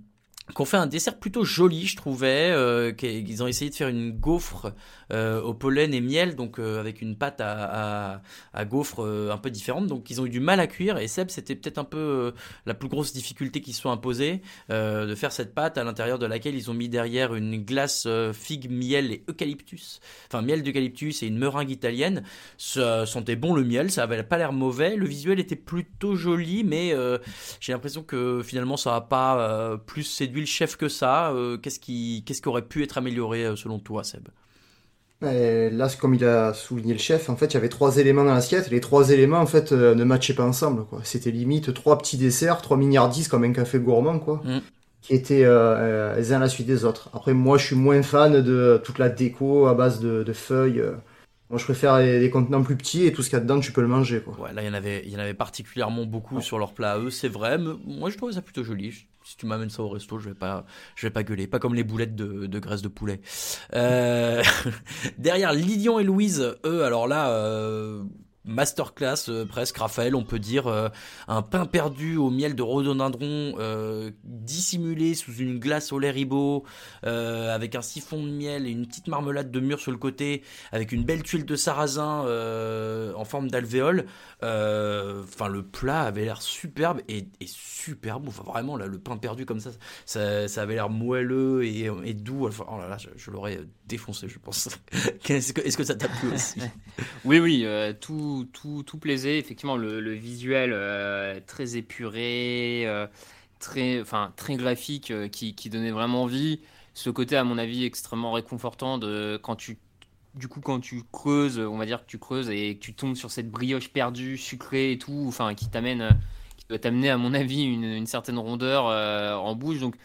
qu'on fait un dessert plutôt joli, je trouvais. Euh, qu'ils ont essayé de faire une gaufre euh, au pollen et miel, donc euh, avec une pâte à, à, gaufre euh, un peu différente. Donc ils ont eu du mal à cuire et Seb, c'était peut-être un peu la plus grosse difficulté qu'ils se sont imposés de faire cette pâte à l'intérieur de laquelle ils ont mis derrière une glace figue, miel et eucalyptus. Enfin, miel d'eucalyptus et une meringue italienne. Ça sentait bon le miel, ça avait pas l'air mauvais. Le visuel était plutôt joli, mais j'ai l'impression que finalement ça n'a pas plus séduit le chef que ça. qu'est-ce qui, qu'est-ce qui aurait pu être amélioré selon toi, Seb? Là, comme il a souligné le chef, en fait, il y avait trois éléments dans l'assiette. Les trois éléments, en fait, euh, ne matchaient pas ensemble. Quoi. C'était limite trois petits desserts, trois milliardises comme un café gourmand, quoi, mm. qui étaient euh, euh, les uns à la suite des autres. Après, moi, je suis moins fan de toute la déco à base de, feuilles. Moi, je préfère les, les contenants plus petits et tout ce qu'il y a dedans, tu peux le manger. Quoi. Ouais, là, il y en avait, il y en avait particulièrement beaucoup sur leur plat à eux, c'est vrai, mais moi je trouve ça plutôt joli. Si tu m'amènes ça au resto, je vais pas, je vais pas gueuler. Pas comme les boulettes de, de graisse de poulet. Euh, derrière Lilian et Louise, eux, alors là, euh, masterclass euh, presque, Raphaël, on peut dire euh, un pain perdu au miel de rhododendron euh, dissimulé sous une glace au lait ribot avec un siphon de miel et une petite marmelade de mûre sur le côté avec une belle tuile de sarrasin en forme d'alvéole. Enfin, le plat avait l'air superbe et, et super. Enfin, vraiment, là, le pain perdu comme ça, ça, avait l'air moelleux et, doux. Enfin, oh là là, je, l'aurais défoncé, je pense. Est-ce que, que ça t'a plu aussi? Oui, oui, euh, tout, tout, plaisait. Effectivement, le, visuel euh, très épuré, euh, très, très graphique, euh, qui, qui donnait vraiment envie. Ce côté, à mon avis, extrêmement réconfortant de quand tu, du coup, quand tu creuses, on va dire que tu creuses et que tu tombes sur cette brioche perdue, sucrée et tout, enfin, qui t'amène, qui doit t'amener, à mon avis, une, une certaine rondeur en bouche. Donc,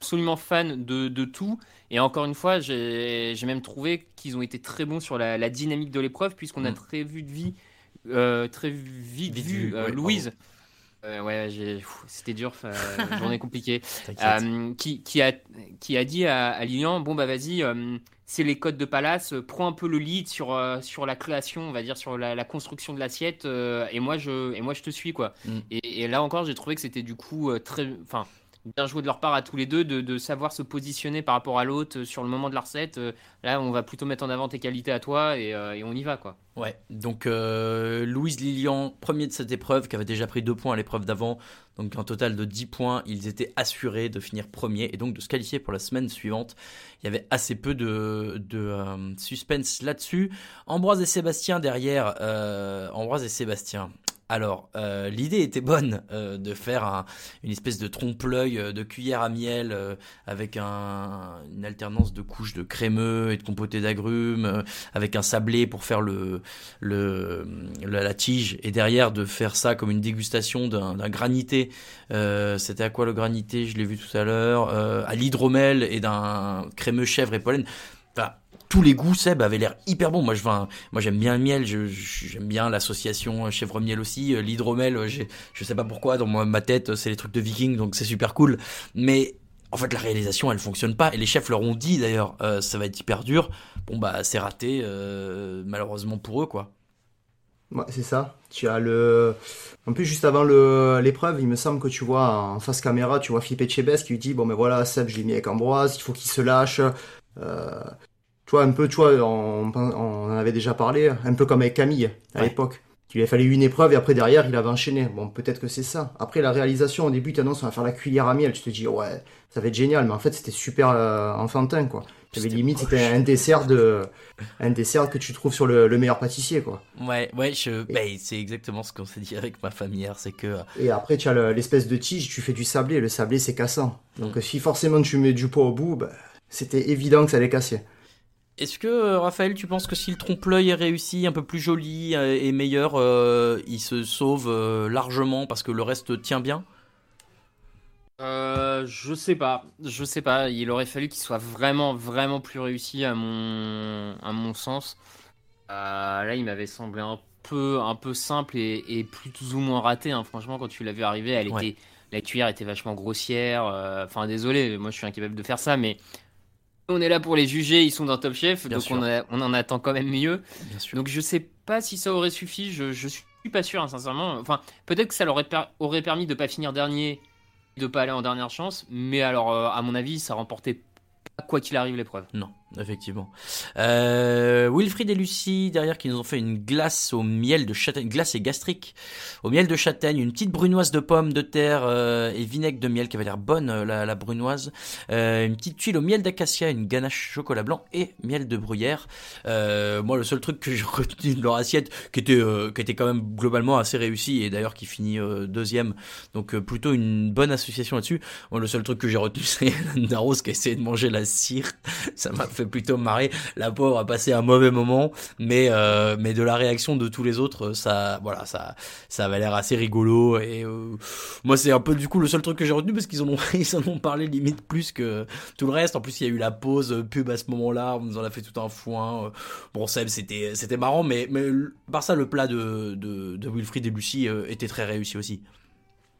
absolument fan de, de tout. Et encore une fois, j'ai même trouvé qu'ils ont été très bons sur la, la dynamique de l'épreuve, puisqu'on a Mm. très vu de vie, euh, très vite, Vite vu, vu, euh, ouais, Louise. Euh, ouais, c'était dur, journée compliquée. Euh, qui, qui, a, qui a dit à, à Lilian Bon, bah vas-y, euh, c'est les codes de Palace, prends un peu le lead sur, sur la création, on va dire, sur la, la construction de l'assiette, et, moi je, et moi je te suis, quoi. Mm. Et, et là encore, j'ai trouvé que c'était du coup très. Enfin, bien joué de leur part à tous les deux de, savoir se positionner par rapport à l'autre euh, sur le moment de la recette. Euh, Là, on va plutôt mettre en avant tes qualités à toi et, euh, on y va, quoi. Ouais, donc Louise Lilian, premier de cette épreuve, qui avait déjà pris deux points à l'épreuve d'avant, donc un total de 10 points, ils étaient assurés de finir premier et donc de se qualifier pour la semaine suivante. Il y avait assez peu de, suspense là-dessus. Ambroise et Sébastien derrière, Ambroise et Sébastien. Alors, euh, l'idée était bonne euh, de faire un- une espèce de trompe-l'œil euh, de cuillère à miel euh, avec un- une alternance de couches de crémeux et de compoté d'agrumes, avec un sablé pour faire le, la, tige, et derrière de faire ça comme une dégustation d'un granité. C'était à quoi le granité? Je l'ai vu tout à l'heure. À l'hydromel et d'un crémeux chèvre et pollen. Tous les goûts, Seb, avaient l'air hyper bons. Moi, je, moi, j'aime bien le miel. je- je- J'aime bien l'association chèvre-miel aussi. Euh, L'hydromel, euh, je sais pas pourquoi, dans ma tête, c'est les trucs de viking, donc c'est super cool. Mais en fait, la réalisation, elle fonctionne pas. Et les chefs leur ont dit d'ailleurs, euh, ça va être hyper dur. Bon, bah, c'est raté, euh, malheureusement pour eux, quoi. Ouais, c'est ça. Tu as le. En plus, juste avant l'épreuve, il me semble que tu vois en face caméra, tu vois Philippe Etchebest qui lui dit Bon, ben voilà, Seb, je l'ai mis avec Ambroise, il faut qu'il se lâche. Euh, tu vois, un peu, tu vois, on, on en avait déjà parlé, un peu comme avec Camille à Ouais. l'époque. Il lui a fallu une épreuve et après, derrière, il avait enchaîné. Bon, peut-être que c'est ça. Après, la réalisation, au début, tu annonces on va faire la cuillère à miel. Tu te dis Ouais, ça va être génial, mais en fait, c'était super euh, enfantin, quoi. C'était limite, c'était un dessert de. Un dessert que tu trouves sur le, le meilleur pâtissier, quoi. Ouais, ouais, je, bah, c'est exactement ce qu'on s'est dit avec ma famille hier, c'est que, euh, Et après, tu as le- l'espèce de tige, tu fais du sablé. Le sablé, c'est cassant. Donc, si forcément tu mets du pot au bout, bah, c'était évident que ça allait casser. Est-ce que, euh, Raphaël, tu penses que si le trompe-l'œil est réussi, un peu plus joli euh, et meilleur, euh, il se sauve euh, largement parce que le reste tient bien? Euh, je sais pas, je sais pas. Il aurait fallu qu'il soit vraiment, vraiment plus réussi à mon, à mon sens. Là, il m'avait semblé un peu, un peu simple et, et plus ou moins raté. hein. Franchement, quand tu l'as vu arriver, elle Ouais. était, la cuillère était vachement grossière. Enfin, désolé, moi je suis incapable de faire ça, mais on est là pour les juger. Ils sont dans Top Chef, Bien donc on, a- on en attend quand même mieux. Bien sûr. Donc je sais pas si ça aurait suffi, je, je suis pas sûr, hein, sincèrement. Enfin, peut-être que ça leur per- aurait permis de pas finir dernier, de pas aller en dernière chance, mais alors, euh, à mon avis, ça remportait pas quoi qu'il arrive l'épreuve. Non, effectivement. Euh, Wilfried et Lucie, derrière, qui nous ont fait une glace au miel de châtaigne, glace et gastrique, au miel de châtaigne, une petite brunoise de pommes de terre euh, et vinaigre de miel qui avait l'air bonne, euh, la, brunoise, une petite tuile au miel d'acacia, une ganache chocolat blanc et miel de bruyère. Moi, le seul truc que j'ai retenu de leur assiette, qui était, qui était quand même globalement assez réussi, et d'ailleurs qui finit deuxième, donc plutôt une bonne association là-dessus. Moi, le seul truc que j'ai retenu, c'est Naros qui a essayé de manger la cire. Ça m'a fait plutôt marrer. La pauvre a passé un mauvais moment, mais euh, mais de la réaction de tous les autres, ça voilà, ça ça avait l'air assez rigolo et euh, moi c'est un peu du coup le seul truc que j'ai retenu parce qu'ils en ont ils en ont parlé limite plus que tout le reste. En plus, il y a eu la pause pub à ce moment-là, on nous en a fait tout un foin. Bon, Seb, c'était c'était marrant, mais mais par ça le plat de de, Wilfried et Lucie était très réussi aussi.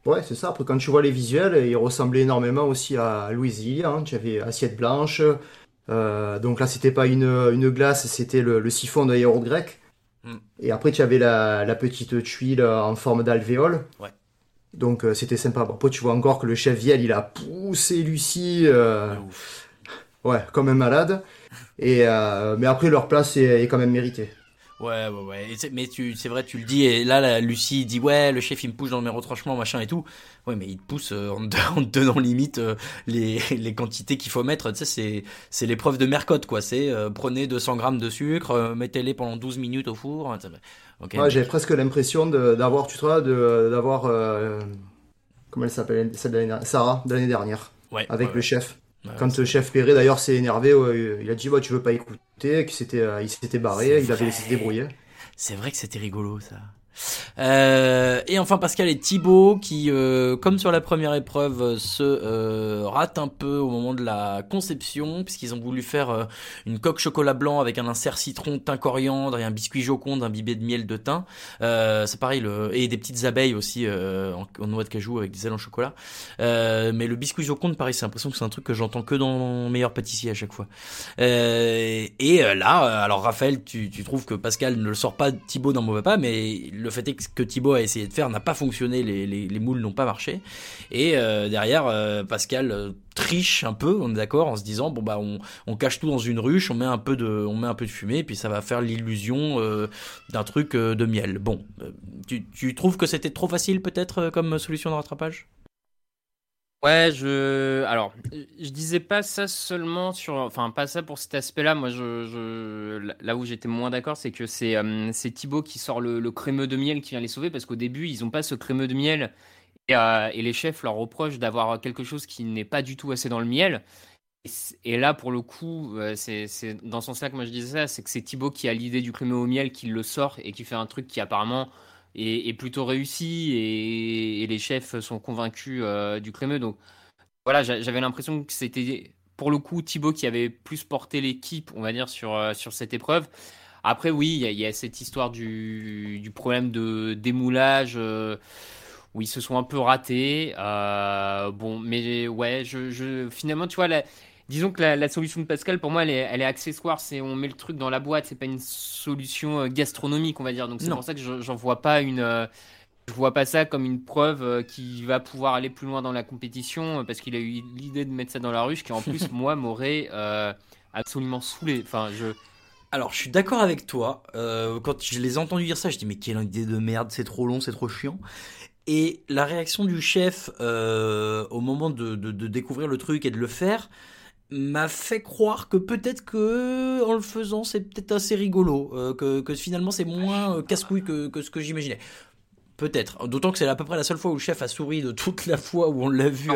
Ouais, c'est ça. Après, quand tu vois les visuels, il ressemblait énormément aussi à Louis Hein. Tu avais assiette blanche. Euh, donc là, c'était pas une, une glace, c'était le, siphon de yaourt grec. Mm. Et après, tu avais la, la, petite tuile en forme d'alvéole. Ouais. Donc euh, c'était sympa. après, tu vois encore que le chef Viel, il a poussé Lucie. Euh, ouais, comme un malade. Et, mais après, leur place est, est quand même méritée. Ouais, ouais, ouais. Mais c'est vrai, tu le dis. Et là, la, Lucie dit ouais, le chef il me pousse dans mes retranchements, machin et tout. Ouais, mais il te pousse euh, en, te, donnant limite euh, les, les quantités qu'il faut mettre. Tu sais, c'est, l'épreuve de Mercotte, quoi. C'est euh, prenez 200 grammes de sucre, mettez-les pendant 12 minutes au four. Okay. Ouais, j'avais presque l'impression d'avoir, tu de, d'avoir. comment elle s'appelle Sarah, de l'année dernière. Ouais, avec le chef. Quand le chef Perret d'ailleurs s'est énervé, il a dit bah, tu veux pas écouter, qu'il s'était, euh, il s'était barré, il avait laissé se débrouiller. C'est vrai que c'était rigolo ça. Euh, et enfin Pascal et Thibaut qui, euh, comme sur la première épreuve, se euh, ratent un peu au moment de la conception puisqu'ils ont voulu faire une coque chocolat blanc avec un insert citron, thym, coriandre et un biscuit joconde, bibet de miel de thym. C'est pareil et des petites abeilles aussi en, noix de cajou avec des ailes en chocolat. mais le biscuit joconde, pareil, c'est l'impression que c'est un truc que j'entends que dans meilleur pâtissier à chaque fois. et là, alors Raphaël, tu, trouves que Pascal ne le sort pas Thibaut dans mauvais pas, mais fait est que Thibaut a essayé de faire n'a pas fonctionné, les, les, moules n'ont pas marché. Et euh, derrière, euh, Pascal euh, triche un peu, on est d'accord, en se disant bon bah on, cache tout dans une ruche, on met un peu de, fumée, puis ça va faire l'illusion d'un truc de miel. Bon, tu, tu trouves que c'était trop facile peut-être comme solution de rattrapage? Ouais, je. Alors, je disais pas ça seulement sur. Enfin, pas ça pour cet aspect-là. Moi, je, là où j'étais moins d'accord, c'est que c'est euh, c'est Thibaut qui sort le, crémeux de miel qui vient les sauver parce qu'au début, ils ont pas ce crémeux de miel et, euh, et les chefs leur reprochent d'avoir quelque chose qui n'est pas du tout assez dans le miel. Et, là, pour le coup, euh, c'est dans ce sens-là que moi je disais ça, c'est que c'est Thibaut qui a l'idée du crémeux au miel, qui le sort et qui fait un truc qui apparemment est, plutôt réussi et, les chefs sont convaincus euh, du crémeux. Donc voilà, j'avais l'impression que c'était pour le coup Thibaut qui avait plus porté l'équipe, on va dire, sur, euh, sur cette épreuve. Après, oui, il y, a cette histoire du, problème de démoulage. Euh, où ils se sont un peu ratés. bon, mais ouais, je, finalement, tu vois, la, disons que la, solution de Pascal, pour moi, elle est, elle est accessoire. C'est on met le truc dans la boîte. C'est pas une solution euh, gastronomique, on va dire. Donc c'est pour ça que j'en vois pas une. Euh, je vois pas ça comme une preuve euh, qui va pouvoir aller plus loin dans la compétition parce qu'il a eu l'idée de mettre ça dans la ruche qui en plus moi m'aurait absolument saoulé. Enfin je. Alors, je suis d'accord avec toi. quand je les ai entendus dire ça, je dis mais quelle idée de merde, c'est trop long, c'est trop chiant. Et la réaction du chef au moment de, de, découvrir le truc et de le faire, m'a fait croire que peut-être que en le faisant c'est peut-être assez rigolo euh, que, que, finalement c'est moins euh, casse-couille que, que, ce que j'imaginais. Peut-être. D'autant que c'est à peu près la seule fois où le chef a souri de toute la fois où on l'a vu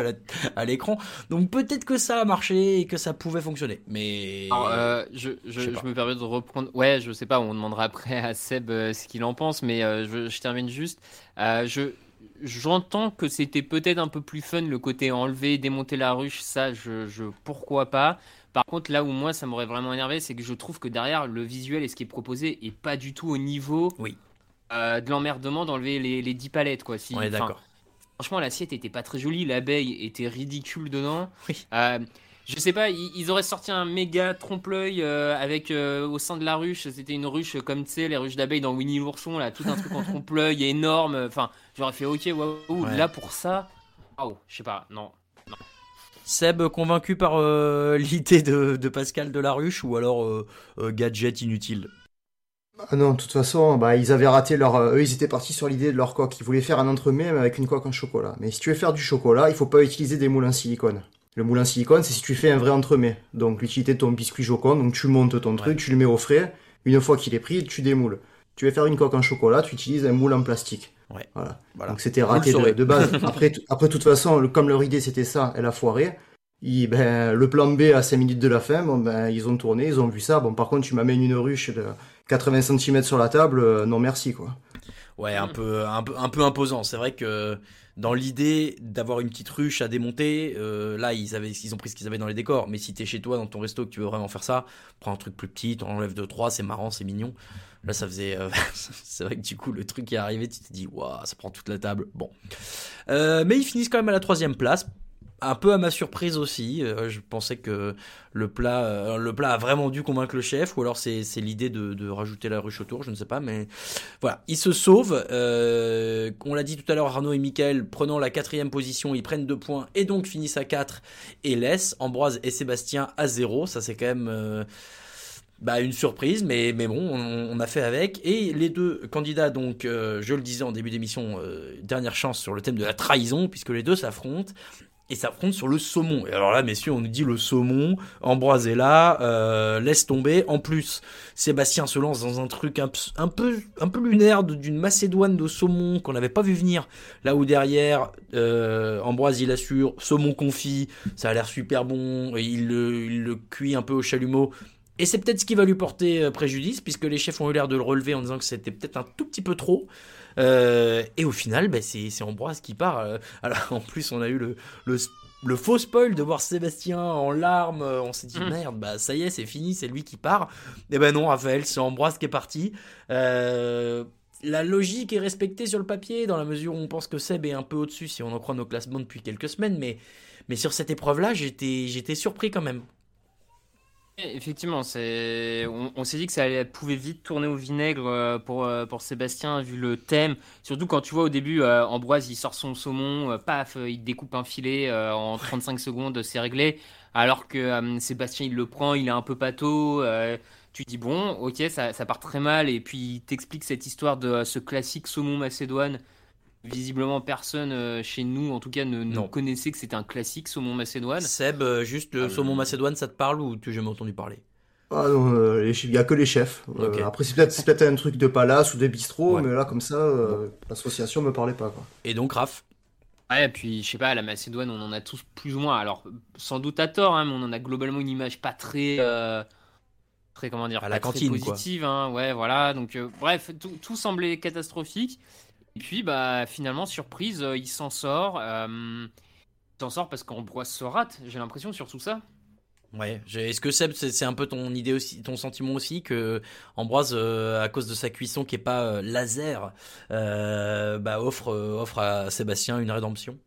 à l'écran. Donc peut-être que ça a marché et que ça pouvait fonctionner. Mais euh, je, je, je, me permets de reprendre. Ouais je sais pas on demandera après à Seb ce qu'il en pense mais je, je, termine juste. Je j'entends que c'était peut-être un peu plus fun le côté enlever, démonter la ruche, ça, je, je pourquoi pas. Par contre, là où moi ça m'aurait vraiment énervé, c'est que je trouve que derrière le visuel et ce qui est proposé est pas du tout au niveau oui. Euh, de l'emmerdement d'enlever les, les 10 palettes. Quoi. On est d'accord. Franchement, l'assiette était pas très jolie, l'abeille était ridicule dedans. Oui. Euh, je sais pas, ils, auraient sorti un méga trompe-l'œil euh, avec euh, au sein de la ruche. C'était une ruche comme tu sais, les ruches d'abeilles dans Winnie l'ourson, là, tout un truc en trompe-l'œil énorme. Enfin, j'aurais fait ok, waouh, là pour ça, waouh, je sais pas, non. non. Seb, convaincu par euh, l'idée de, de, Pascal de la ruche ou alors gadget inutile? Ah non, de toute façon, bah, ils avaient raté leur. eux, ils étaient partis sur l'idée de leur coque. Ils voulaient faire un entremets avec une coque en chocolat. Mais si tu veux faire du chocolat, il faut pas utiliser des moules en silicone. Le moulin silicone, c'est si tu fais un vrai entremets. Donc l'utilité de ton biscuit jocon, donc tu montes ton truc, tu le mets au frais. Une fois qu'il est pris, tu démoules. Tu veux faire une coque en chocolat, tu utilises un moule en plastique. Ouais. Voilà. Donc c'était raté de, base. après, après, de toute façon, comme leur idée c'était ça, elle a foiré. Il, ben, le plan B à 5 minutes de la fin, bon, ben, ils ont tourné, ils ont vu ça. Bon, par contre, tu m'amènes une ruche de 80 cm sur la table, euh, non merci, quoi. Ouais, un peu, un peu, un peu imposant. C'est vrai que dans l'idée d'avoir une petite ruche à démonter, euh, là, ils, avaient, ils ont pris ce qu'ils avaient dans les décors. Mais si t'es chez toi, dans ton resto, que tu veux vraiment faire ça, prends un truc plus petit, t'en enlèves 2-3, c'est marrant, c'est mignon. Là, ça faisait. euh, c'est vrai que du coup, le truc qui est arrivé, tu t'es dit, waouh, ça prend toute la table. Bon. Euh, mais ils finissent quand même à la troisième place. Un peu à ma surprise aussi. Euh, je pensais que le plat, euh, le plat a vraiment dû convaincre le chef, ou alors c'est l'idée de, rajouter la ruche autour, je ne sais pas. Mais voilà, ils se sauvent. Euh, on l'a dit tout à l'heure, Arnaud et Mickaël prenant la quatrième position, ils prennent deux points et donc finissent à 4 et laissent Ambroise et Sébastien à 0. Ça, c'est quand même. bah, une surprise, mais, mais bon, on, a fait avec. Et les deux candidats, donc, je le disais en début d'émission, dernière chance sur le thème de la trahison, puisque les deux s'affrontent. Et s'affrontent sur le saumon. Et alors là, messieurs, on nous dit le saumon, Ambroise est là, euh, laisse tomber. En plus, Sébastien se lance dans un truc un, peu, un peu lunaire d'une macédoine de saumon qu'on n'avait pas vu venir. Là où derrière, euh, Ambroise il assure, saumon confit, ça a l'air super bon. Et il, le, il le cuit un peu au chalumeau. Et c'est peut-être ce qui va lui porter euh, préjudice, puisque les chefs ont eu l'air de le relever en disant que c'était peut-être un tout petit peu trop. Euh, et au final, bah, c'est Ambroise qui part. euh, alors, en plus, on a eu le, le, le faux spoil de voir Sébastien en larmes. euh, On s'est dit, Mm. merde, bah ça y est, c'est fini, c'est lui qui part. Et ben non, Raphaël, c'est Ambroise qui est parti. Euh, la logique est respectée sur le papier, dans la mesure où on pense que Seb est un peu au-dessus, si on en croit nos classements depuis quelques semaines. Mais, mais sur cette épreuve-là, j'étais j'étais surpris quand même. Effectivement, c'est on, on s'est dit que ça allait- pouvait vite tourner au vinaigre euh, pour, euh, pour Sébastien vu le thème. Surtout quand tu vois au début euh, Ambroise il sort son saumon, paf, il découpe un filet en 35 secondes, c'est réglé. Alors que euh, Sébastien il le prend, il est un peu pâteau. euh, tu dis bon, ok, ça, ça part très mal et puis il t'explique cette histoire de ce classique saumon macédoine. Visiblement personne euh, chez nous, en tout cas, ne, connaissait que c'était un classique saumon macédoine. Seb, euh, juste le saumon macédoine, ça te parle ou tu n'as jamais entendu parler? Ah non, euh, il y a que les chefs. Euh, après, c'est peut-être un truc de palace ou de bistrot, Ouais. mais là, comme ça, euh, l'association me parlait pas, quoi. Et donc, Raph? Ouais, et puis je sais pas, la Macédoine, on en a tous plus ou moins. Alors, sans doute à tort, hein, mais on en a globalement une image pas très. euh, très comment dire À la pas très cantine, quoi. positive. Hein, ouais, voilà. Donc, euh, bref, tout, tout semblait catastrophique. Et puis, bah, finalement, surprise, euh, il s'en sort. euh, il s'en sort parce qu'Ambroise se rate, j'ai l'impression, sur tout ça. Ouais, est-ce que Seb, c'est c'est un peu ton idée aussi, ton sentiment aussi que Ambroise, euh, à cause de sa cuisson qui est pas euh, laser, euh, bah offre euh, offre à Sébastien une rédemption?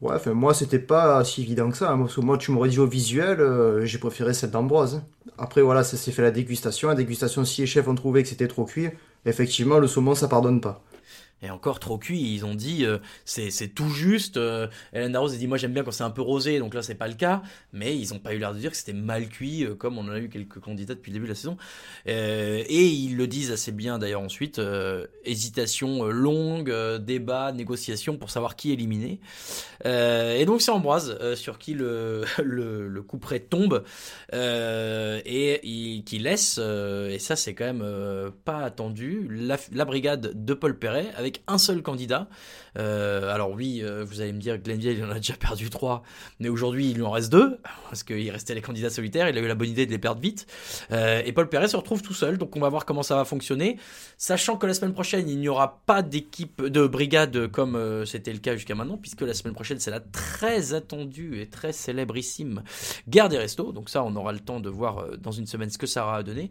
Ouais, enfin, moi, c'était pas si évident que ça. hein, parce que moi, tu m'aurais dit au visuel, euh, j'ai préféré celle d'Ambroise. hein. Après, voilà, ça s'est fait la dégustation. La dégustation, si les chefs ont trouvé que c'était trop cuit, effectivement, le saumon, ça pardonne pas. Et encore trop cuit, ils ont dit euh, c'est tout juste. Euh, Hélène Darroze a dit moi j'aime bien quand c'est un peu rosé, donc là c'est pas le cas. Mais ils ont pas eu l'air de dire que c'était mal cuit, euh, comme on en a eu quelques candidats depuis le début de la saison. Euh, et ils le disent assez bien d'ailleurs ensuite. hésitation longue, débat, négociation pour savoir qui éliminer. Et donc c'est Ambroise sur qui le, le, le coup près tombe et qui laisse, et ça c'est quand même pas attendu, la, brigade de Paul Perret un seul candidat. Euh, alors oui, euh, vous allez me dire, Glenville il en a déjà perdu trois, mais aujourd'hui il lui en reste deux, parce qu'il restait les candidats solitaires, il a eu la bonne idée de les perdre vite. Euh, et Paul Perret se retrouve tout seul, donc on va voir comment ça va fonctionner, sachant que la semaine prochaine il n'y aura pas d'équipe de brigade comme c'était le cas jusqu'à maintenant, puisque la semaine prochaine c'est la très attendue et très célébrissime guerre des restos, donc ça on aura le temps de voir dans une semaine ce que ça aura donné.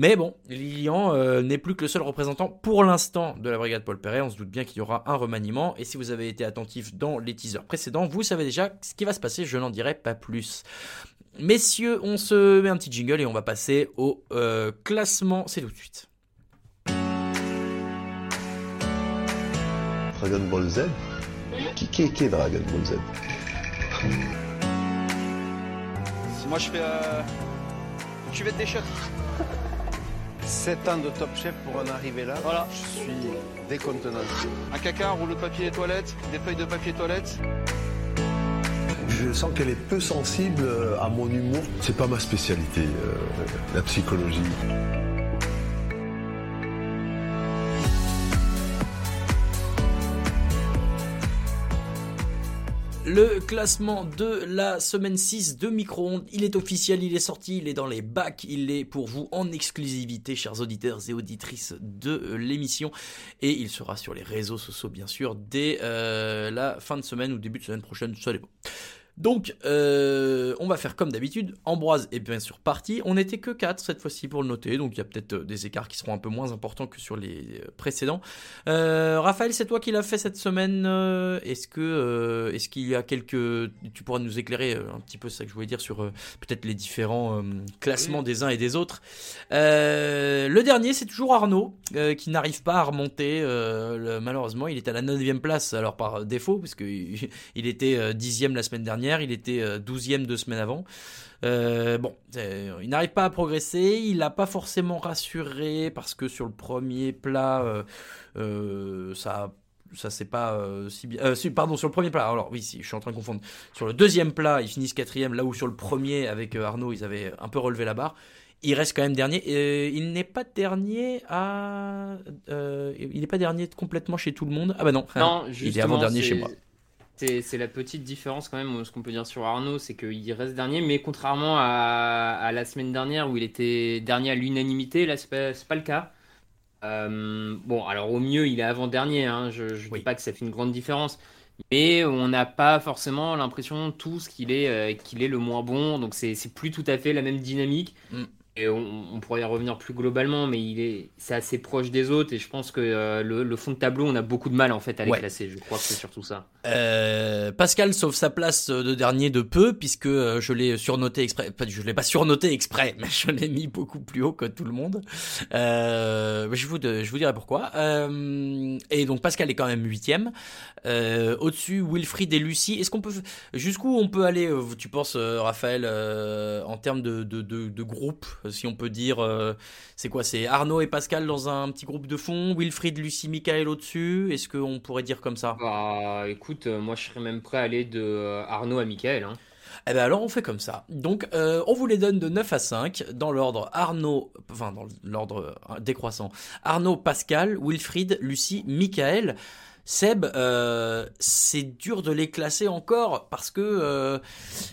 Mais bon, Lilian euh, n'est plus que le seul représentant pour l'instant de la brigade Paul Perret. On se doute bien qu'il y aura un remaniement. Et si vous avez été attentif dans les teasers précédents, vous savez déjà ce qui va se passer. Je n'en dirai pas plus. Messieurs, on se met un petit jingle et on va passer au euh, classement. C'est tout de suite. Dragon Ball Z Qui, qui, qui est Dragon Ball Z Moi je fais euh, cuvette des chefs. 7 ans de top chef pour en arriver là. Voilà. Je suis décontenancé. Un caca, un rouleau de papier toilette, des feuilles de papier toilette. Je sens qu'elle est peu sensible à mon humour. C'est pas ma spécialité, euh, la psychologie. Le classement de la semaine 6 de Micro-ondes, il est officiel, il est sorti, il est dans les bacs, il est pour vous en exclusivité, chers auditeurs et auditrices de l'émission. Et il sera sur les réseaux sociaux, bien sûr, dès euh, la fin de semaine ou début de semaine prochaine, ça dépend. Donc, euh, on va faire comme d'habitude. Ambroise est bien sûr parti. On n'était que 4 cette fois-ci pour le noter, donc il y a peut-être euh, des écarts qui seront un peu moins importants que sur les euh, précédents. Raphaël, c'est toi qui l'as fait cette semaine. Est-ce que, est-ce qu'il y a quelques, tu pourras nous éclairer un petit peu ça que je voulais dire sur peut-être les différents classements des uns et des autres. le dernier, c'est toujours Arnaud qui n'arrive pas à remonter. malheureusement, il est à la 9 place, alors par défaut, parce qu'il il était dixième la semaine dernière il était 12e euh, deux semaines avant. Euh, bon, euh, il n'arrive pas à progresser, il n'a pas forcément rassuré parce que sur le premier plat, ça ça c'est pas si bien. pardon, sur le premier plat. Alors oui, si, je suis en train de confondre. Sur le deuxième plat, ils finissent quatrième, là où sur le premier avec Arnaud, ils avaient un peu relevé la barre. Il reste quand même dernier. il n'est pas dernier à. il n'est pas dernier complètement chez tout le monde. Ah bah non. non il est avant dernier chez moi. C'est la petite différence quand même, ce qu'on peut dire sur Arnaud, c'est qu'il reste dernier, mais contrairement à, la semaine dernière où il était dernier à l'unanimité, là c'est pas, pas le cas. Euh, bon, alors au mieux il est avant-dernier, hein, je ne dis pas que ça fait une grande différence, mais on n'a pas forcément l'impression tous qu'il est, euh, qu'il est le moins bon, donc c'est plus tout à fait la même dynamique. Mm on, pourrait y revenir plus globalement, mais il est, c'est assez proche des autres et je pense que euh, le, fond de tableau, on a beaucoup de mal en fait à les classer. Je crois que c'est surtout ça. Euh, Pascal sauve sa place de dernier de peu puisque euh, je l'ai surnoté exprès. Je l'ai pas surnoté exprès, mais je l'ai mis beaucoup plus haut que tout le monde. je vous, je vous dirai pourquoi. et donc Pascal est quand même huitième. Au-dessus, Wilfried et Lucie. Est-ce qu'on peut jusqu'où on peut aller Tu penses, Raphaël, en termes de, de, de, de groupe si on peut dire. Euh, c'est quoi C'est Arnaud et Pascal dans un petit groupe de fond, Wilfried, Lucie, Michael au-dessus Est-ce qu'on pourrait dire comme ça? Bah écoute, euh, moi je serais même prêt à aller de euh, Arnaud à Michael. Hein. Eh ben alors on fait comme ça. Donc on vous les donne de 9 à 5 dans l'ordre Arnaud, enfin dans l'ordre décroissant. Arnaud, Pascal, Wilfried, Lucie, Michael. Seb, euh, c'est dur de les classer encore parce que euh,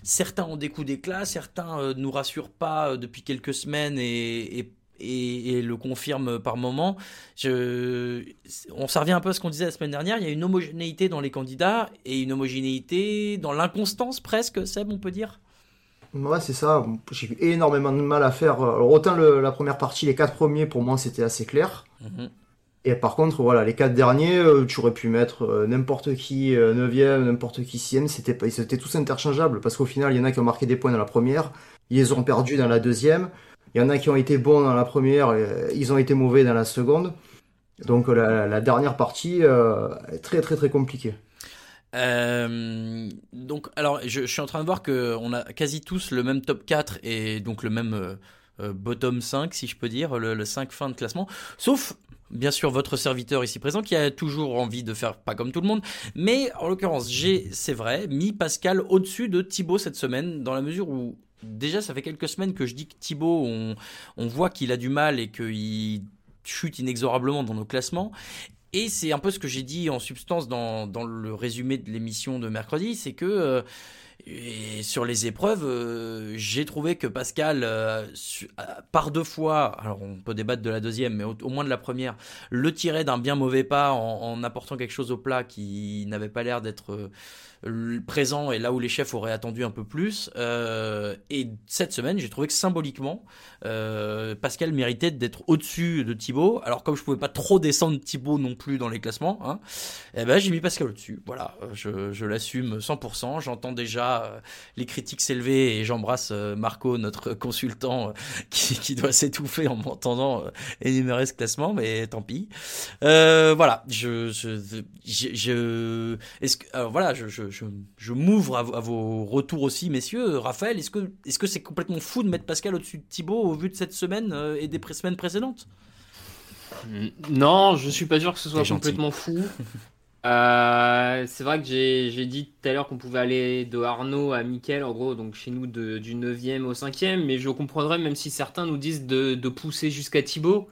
certains ont des coups d'éclat, certains euh, nous rassurent pas depuis quelques semaines et, le confirment par moment. on s'en revient un peu à ce qu'on disait la semaine dernière. Il y a une homogénéité dans les candidats et une homogénéité dans l'inconstance presque, Seb, on peut dire? Ouais, c'est ça. J'ai eu énormément de mal à faire. autant la première partie, les quatre premiers, pour moi, c'était assez clair. Mhm. Et par contre, voilà, les quatre derniers, euh, tu aurais pu mettre euh, n'importe qui 9ème, euh, n'importe qui 6ème, c'était, ils étaient tous interchangeables, parce qu'au final, il y en a qui ont marqué des points dans la première, ils les ont perdus dans la deuxième, il y en a qui ont été bons dans la première, ils ont été mauvais dans la seconde. Donc la, dernière partie est très très très compliquée. donc, alors, je, suis en train de voir qu'on a quasi tous le même top 4 et donc le même bottom 5, si je peux dire, le, le 5 fin de classement. Sauf bien sûr votre serviteur ici présent qui a toujours envie de faire pas comme tout le monde, mais en l'occurrence j'ai, c'est vrai, mis Pascal au-dessus de Thibaut cette semaine dans la mesure où déjà ça fait quelques semaines que je dis que Thibaut on, voit qu'il a du mal et qu'il chute inexorablement dans nos classements et c'est un peu ce que j'ai dit en substance dans, dans le résumé de l'émission de mercredi, c'est que euh, et sur les épreuves, euh, j'ai trouvé que Pascal, euh, euh, par deux fois, alors on peut débattre de la deuxième, mais au, moins de la première, le tirait d'un bien mauvais pas en, en, apportant quelque chose au plat qui n'avait pas l'air d'être présent et là où les chefs auraient attendu un peu plus. Euh, et cette semaine, j'ai trouvé que symboliquement, euh, Pascal méritait d'être au-dessus de Thibaut. Alors comme je pouvais pas trop descendre Thibaut non plus dans les classements, hein, eh ben j'ai mis Pascal au-dessus. Voilà, je, je l'assume 100%. J'entends déjà euh, les critiques s'élever et j'embrasse Marco, notre consultant, qui, qui doit s'étouffer en m'entendant énumérer ce classement, mais tant pis. voilà, je, je, je, est-ce que, alors voilà, je, je je, m'ouvre à, vos retours aussi, messieurs. Raphaël, est-ce que c'est complètement fou de mettre Pascal au-dessus de Thibaut au vu de cette semaine euh, et des semaines précédentes? Non, je suis pas sûr que ce soit complètement fou. Euh, c'est vrai que j'ai dit tout à l'heure qu'on pouvait aller de Arnaud à Mickaël, en gros, donc chez nous de, du 9e au 5e, mais je comprendrais même si certains nous disent de, pousser jusqu'à Thibaut,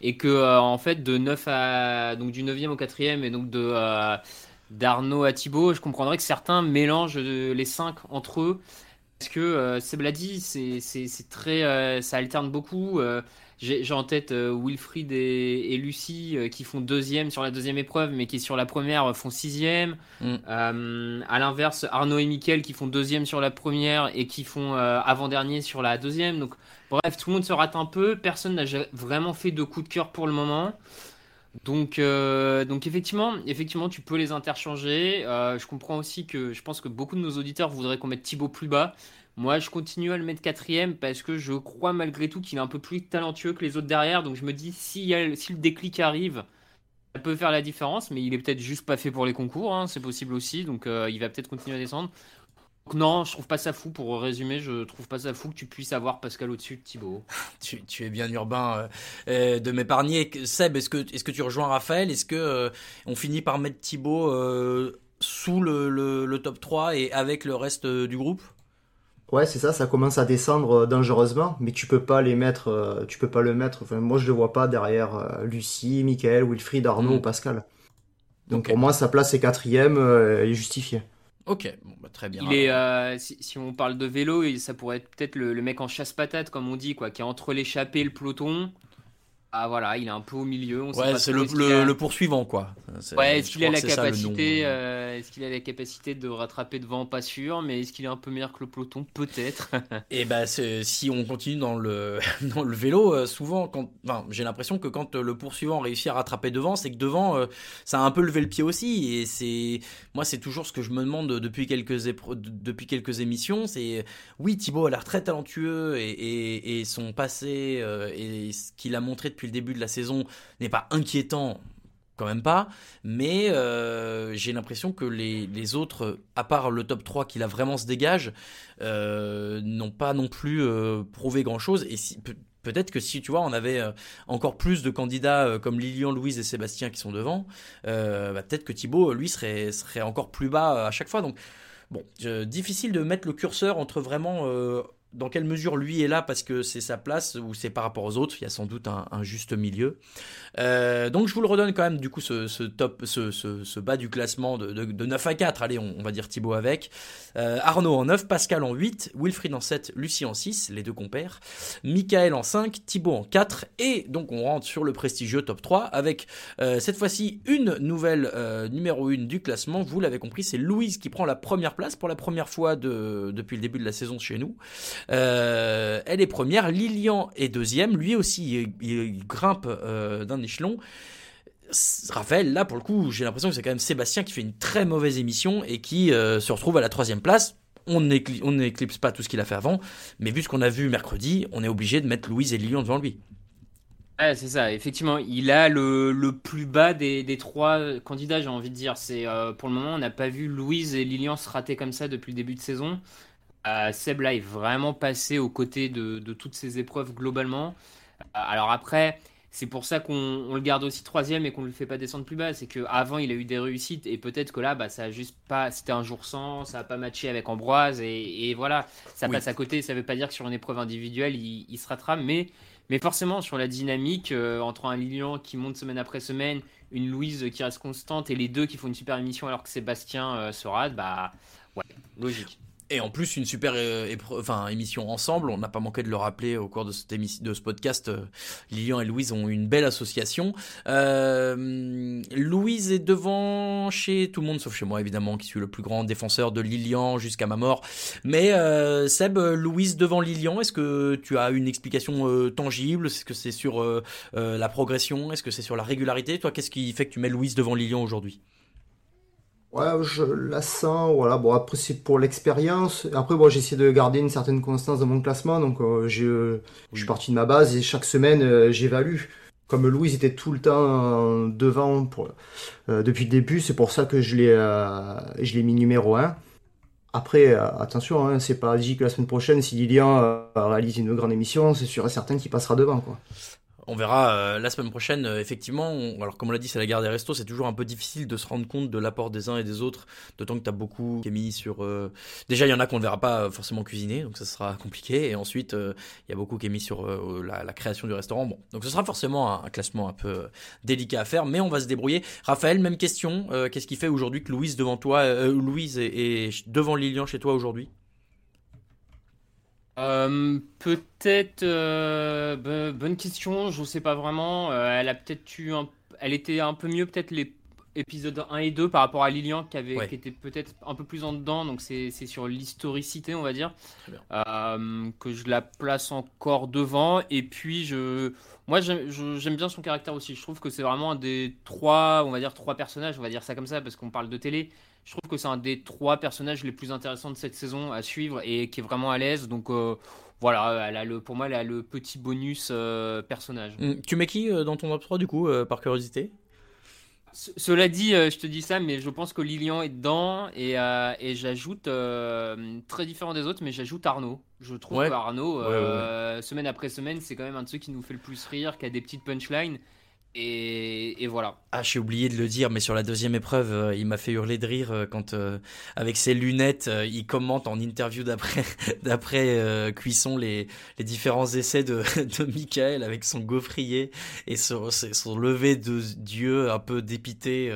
et que euh, en fait de 9 à donc du 9e au 4e et donc de d'Arnaud à Thibaut, je comprendrais que certains mélangent les cinq entre eux. Parce que Seb l'a dit, c'est très, ça alterne beaucoup. J'ai en tête euh, Wilfried et, Lucie euh, qui font deuxième sur la deuxième épreuve, mais qui sur la première euh, font sixième. Mm. à l'inverse, Arnaud et Mickaël qui font deuxième sur la première et qui font avant-dernier sur la deuxième. Donc, bref, tout le monde se rate un peu. Personne n'a vraiment fait de coup de cœur pour le moment. Donc, donc effectivement, effectivement, tu peux les interchanger. je comprends aussi que je pense que beaucoup de nos auditeurs voudraient qu'on mette Thibaut plus bas. Moi, je continue à le mettre quatrième parce que je crois malgré tout qu'il est un peu plus talentueux que les autres derrière. Donc je me dis, si, le déclic arrive, ça peut faire la différence, mais il est peut-être juste pas fait pour les concours, hein, c'est possible aussi. Donc euh, il va peut-être continuer à descendre. Donc non, je trouve pas ça fou, pour résumer, je trouve pas ça fou que tu puisses avoir Pascal au-dessus de Thibaut. tu, es bien urbain euh, euh, de m'épargner. Seb, est-ce que, est que tu rejoins Raphaël? Est-ce que on finit par mettre Thibaut sous le, le, top 3 et avec le reste du groupe? Ouais, c'est ça, ça commence à descendre euh, dangereusement, mais tu peux pas les mettre, euh, tu peux pas le mettre. Enfin, moi, je le vois pas derrière euh, Lucie, Michael, Wilfried, Arnaud mm. ou Pascal. Donc pour moi, sa place est quatrième, elle est justifiée. Ok, bah, très bien. Il est, si, on parle de vélo, ça pourrait être peut-être le, le, mec en chasse-patate, comme on dit, quoi, qui est entre l'échappée et le peloton. Ah voilà, il est un peu au milieu. On ouais, c'est le, le, poursuivant quoi. Ouais, est-ce qu'il a la capacité, euh, est-ce qu'il a la capacité de rattraper devant Pas sûr, mais est-ce qu'il est un peu meilleur que le peloton Peut-être. Et eh bah ben, si on continue dans le dans le vélo, euh, souvent quand, enfin, j'ai l'impression que quand le poursuivant réussit à rattraper devant, c'est que devant, euh, ça a un peu levé le pied aussi. Et c'est moi, c'est toujours ce que je me demande depuis quelques depuis quelques émissions. C'est oui, Thibaut a l'air très talentueux et, et, et son passé et ce qu'il a montré depuis le début de la saison n'est pas inquiétant, quand même pas, mais euh, j'ai l'impression que les, autres, à part le top 3 qui là vraiment se dégage, euh, n'ont pas non plus euh, prouvé grand-chose. Et si, peut-être que si tu vois, on avait encore plus de candidats comme Lilian, Louise et Sébastien qui sont devant, bah, peut-être que Thibaut, lui, serait, serait encore plus bas à chaque fois. Donc, bon, difficile de mettre le curseur entre vraiment dans quelle mesure lui est là parce que c'est sa place ou c'est par rapport aux autres, il y a sans doute un, juste milieu. Euh, donc je vous le redonne quand même du coup ce, top, ce, bas du classement de, 9 à 4, allez on, va dire Thibaut avec. Euh, Arnaud en 9, Pascal en 8, Wilfried en 7, Lucie en 6, les deux compères, Michael en 5, Thibaut en 4 et donc on rentre sur le prestigieux top 3 avec euh, cette fois-ci une nouvelle numéro 1 du classement, vous l'avez compris c'est Louise qui prend la première place pour la première fois depuis le début de la saison chez nous. Euh, elle est première, Lilian est deuxième, lui aussi il, grimpe euh, d'un échelon. Raphaël, là pour le coup, j'ai l'impression que c'est quand même Sébastien qui fait une très mauvaise émission et qui euh, se retrouve à la troisième place. On n'éclipse pas tout ce qu'il a fait avant, mais vu ce qu'on a vu mercredi, on est obligé de mettre Louise et Lilian devant lui. Ouais, c'est ça, effectivement, il a le, plus bas des, trois candidats, j'ai envie de dire. C'est Pour le moment, on n'a pas vu Louise et Lilian se rater comme ça depuis le début de saison. Euh, Seb là est vraiment passé aux côtés de, toutes ces épreuves globalement. Euh, alors après, c'est pour ça qu'on le garde aussi troisième et qu'on ne le fait pas descendre plus bas. C'est qu'avant, il a eu des réussites et peut-être que là, bah, ça a juste pas. C'était un jour sans, ça n'a pas matché avec Ambroise et, voilà, ça passe à côté. Ça ne veut pas dire que sur une épreuve individuelle, il, se rattrape, mais, mais forcément, sur la dynamique, euh, entre un Lilian qui monte semaine après semaine, une Louise qui reste constante et les deux qui font une super émission alors que Sébastien se rate, bah ouais, logique. Et en plus, une super euh, enfin, émission ensemble. On n'a pas manqué de le rappeler au cours de, cette de ce podcast. Euh, Lilian et Louise ont une belle association. Euh, Louise est devant chez tout le monde, sauf chez moi évidemment, qui suis le plus grand défenseur de Lilian jusqu'à ma mort. Mais Seb, Louise devant Lilian, est-ce que tu as une explication tangible? Est-ce que c'est sur la progression? Est-ce que c'est sur la régularité? Toi, qu'est-ce qui fait que tu mets Louise devant Lilian aujourd'hui? Ouais, je la sens, voilà. Bon, après, c'est pour l'expérience. Après, bon, j'essaie de garder une certaine constance dans mon classement. Donc, euh, je, je suis parti de ma base et chaque semaine, euh, j'évalue. Comme Louise était tout le temps devant pour, euh, depuis le début, c'est pour ça que je l'ai je l'ai mis numéro 1. Après, attention, hein, c'est pas dit que la semaine prochaine, si Lilian réalise une grande émission, c'est sûr et certain qu'il passera devant. Quoi. On verra euh, la semaine prochaine, euh, effectivement. alors, comme on l'a dit, c'est la guerre des restos. C'est toujours un peu difficile de se rendre compte de l'apport des uns et des autres. D'autant que tu as beaucoup qui est mis sur. euh, Déjà, il y en a qu'on ne verra pas forcément cuisiner, donc ça sera compliqué. Et ensuite, il y a beaucoup qui est mis sur la, création du restaurant. Bon, donc ce sera forcément un, classement un peu délicat à faire, mais on va se débrouiller. Raphaël, même question. Qu'est-ce qui fait aujourd'hui que Louise devant toi, Louise est, est devant Lilian chez toi aujourd'hui? Euh, peut-être euh, bo- bonne question, je sais pas vraiment. Euh, elle a peut-être eu un, elle était un peu mieux peut-être les épisodes 1 et 2 par rapport à Lilian qui avait Ouais. qui était peut-être un peu plus en dedans donc c'est c'est sur l'historicité on va dire que je la place encore devant et puis je moi j'aime bien son caractère aussi. Je trouve que c'est vraiment un des trois on va dire trois personnages on va dire ça comme ça parce qu'on parle de télé. Je trouve que c'est un des trois personnages les plus intéressants de cette saison à suivre et qui est vraiment à l'aise. Donc euh, voilà elle a le pour moi elle a le petit bonus euh, personnage. Hum, Tu mets qui euh, dans ton top 3 du coup, par curiosité? Cela dit, euh, je te dis ça, mais je pense que Lilian est dedans et, euh, et j'ajoute, euh, très différent des autres, mais j'ajoute Arnaud. Je trouve Ouais. que Arnaud, Ouais, semaine après semaine, c'est quand même un de ceux qui nous fait le plus rire, qui a des petites punchlines. Et, voilà. Ah, j'ai oublié de le dire, mais sur la deuxième épreuve, euh, il m'a fait hurler de rire euh, quand, euh, avec ses lunettes, il commente en interview d'après, cuisson les, différents essais de, Michael avec son gaufrier et son, lever de Dieu un peu dépité.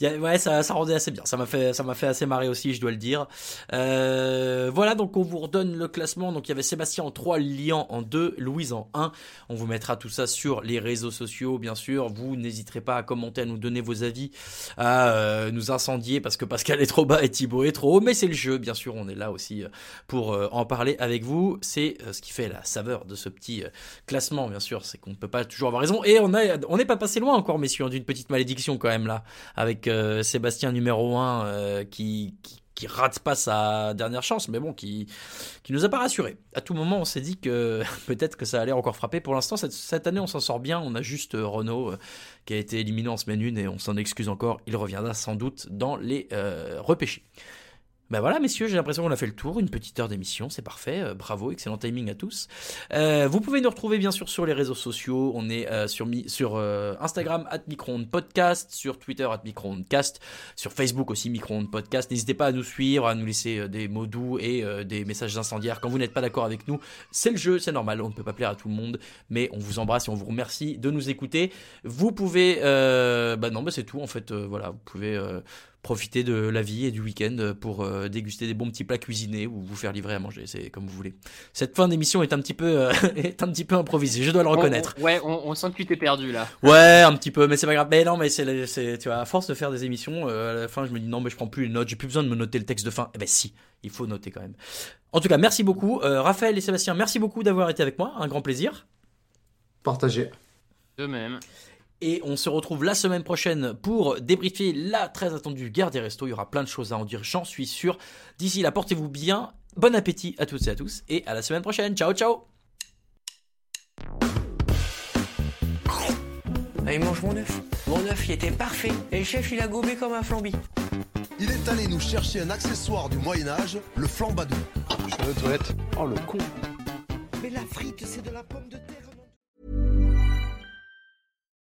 ouais, ça, ça rendait assez bien. Ça m'a fait, ça m'a fait assez marrer aussi, je dois le dire. Voilà, donc on vous redonne le classement. Donc il y avait Sébastien en 3, Lian en 2, Louise en 1. On vous mettra tout ça sur les réseaux sociaux, bien sûr. Vous n'hésiterez pas à commenter, à nous donner vos avis, à euh, nous incendier parce que Pascal est trop bas et Thibaut est trop haut. Mais c'est le jeu, bien sûr. On est là aussi euh, pour euh, en parler avec vous. C'est ce qui fait la saveur de ce petit classement, bien sûr. C'est qu'on ne peut pas toujours avoir raison. Et on a, on n'est pas passé loin encore, messieurs, d'une petite malédiction quand même là, avec Sébastien numéro 1 qui, qui qui rate pas sa dernière chance, mais bon, qui, qui nous a pas rassuré. À tout moment, on s'est dit que peut-être que ça allait encore frapper. Pour l'instant, cette, cette année, on s'en sort bien. On a juste euh, Renault euh, qui a été éliminé en semaine 1 et on s'en excuse encore. Il reviendra sans doute dans les euh, repêchés. Ben voilà, messieurs, j'ai l'impression qu'on a fait le tour. Une petite heure d'émission, c'est parfait. Euh, bravo, excellent timing à tous. Euh, vous pouvez nous retrouver bien sûr sur les réseaux sociaux. On est euh, sur, euh, Instagram, at Podcast, sur Twitter, at sur Facebook aussi, Microonde Podcast. N'hésitez pas à nous suivre, à nous laisser euh, des mots doux et des messages incendiaires quand vous n'êtes pas d'accord avec nous. C'est le jeu, c'est normal, on ne peut pas plaire à tout le monde, mais on vous embrasse et on vous remercie de nous écouter. Vous pouvez, bah non, bah c'est tout en fait. voilà, vous pouvez profiter de la vie et du week-end pour euh, déguster des bons petits plats cuisinés ou vous faire livrer à manger, c'est comme vous voulez. Cette fin d'émission est un petit peu euh, est un petit peu improvisée, je dois le reconnaître. On- on- ouais, on, on sent que tu t'es perdu là. Ouais, un petit peu, mais c'est pas grave. Mais non, mais c'est, tu vois, à force de faire des émissions, euh, à la fin, je me dis non, mais je prends plus les notes, j'ai plus besoin de me noter le texte de fin. Eh ben si, il faut noter quand même. En tout cas, merci beaucoup, Euh, Raphaël et Sébastien, merci beaucoup d'avoir été avec moi, un grand plaisir. Partagé. De même. Et on se retrouve la semaine prochaine pour débriefer la très attendue guerre des restos. Il y aura plein de choses à en dire, j'en suis sûr. D'ici là, portez-vous bien. Bon appétit à toutes et à tous. Et à la semaine prochaine. Ciao, ciao. Allez, mange mon œuf. Mon œuf, il était parfait. Et le chef, il a gobé comme un flambi. Il est allé nous chercher un accessoire du Moyen-Âge, le flambadou. Je suis aux toilettes. Oh le con. Mais la frite, c'est de la pomme de terre.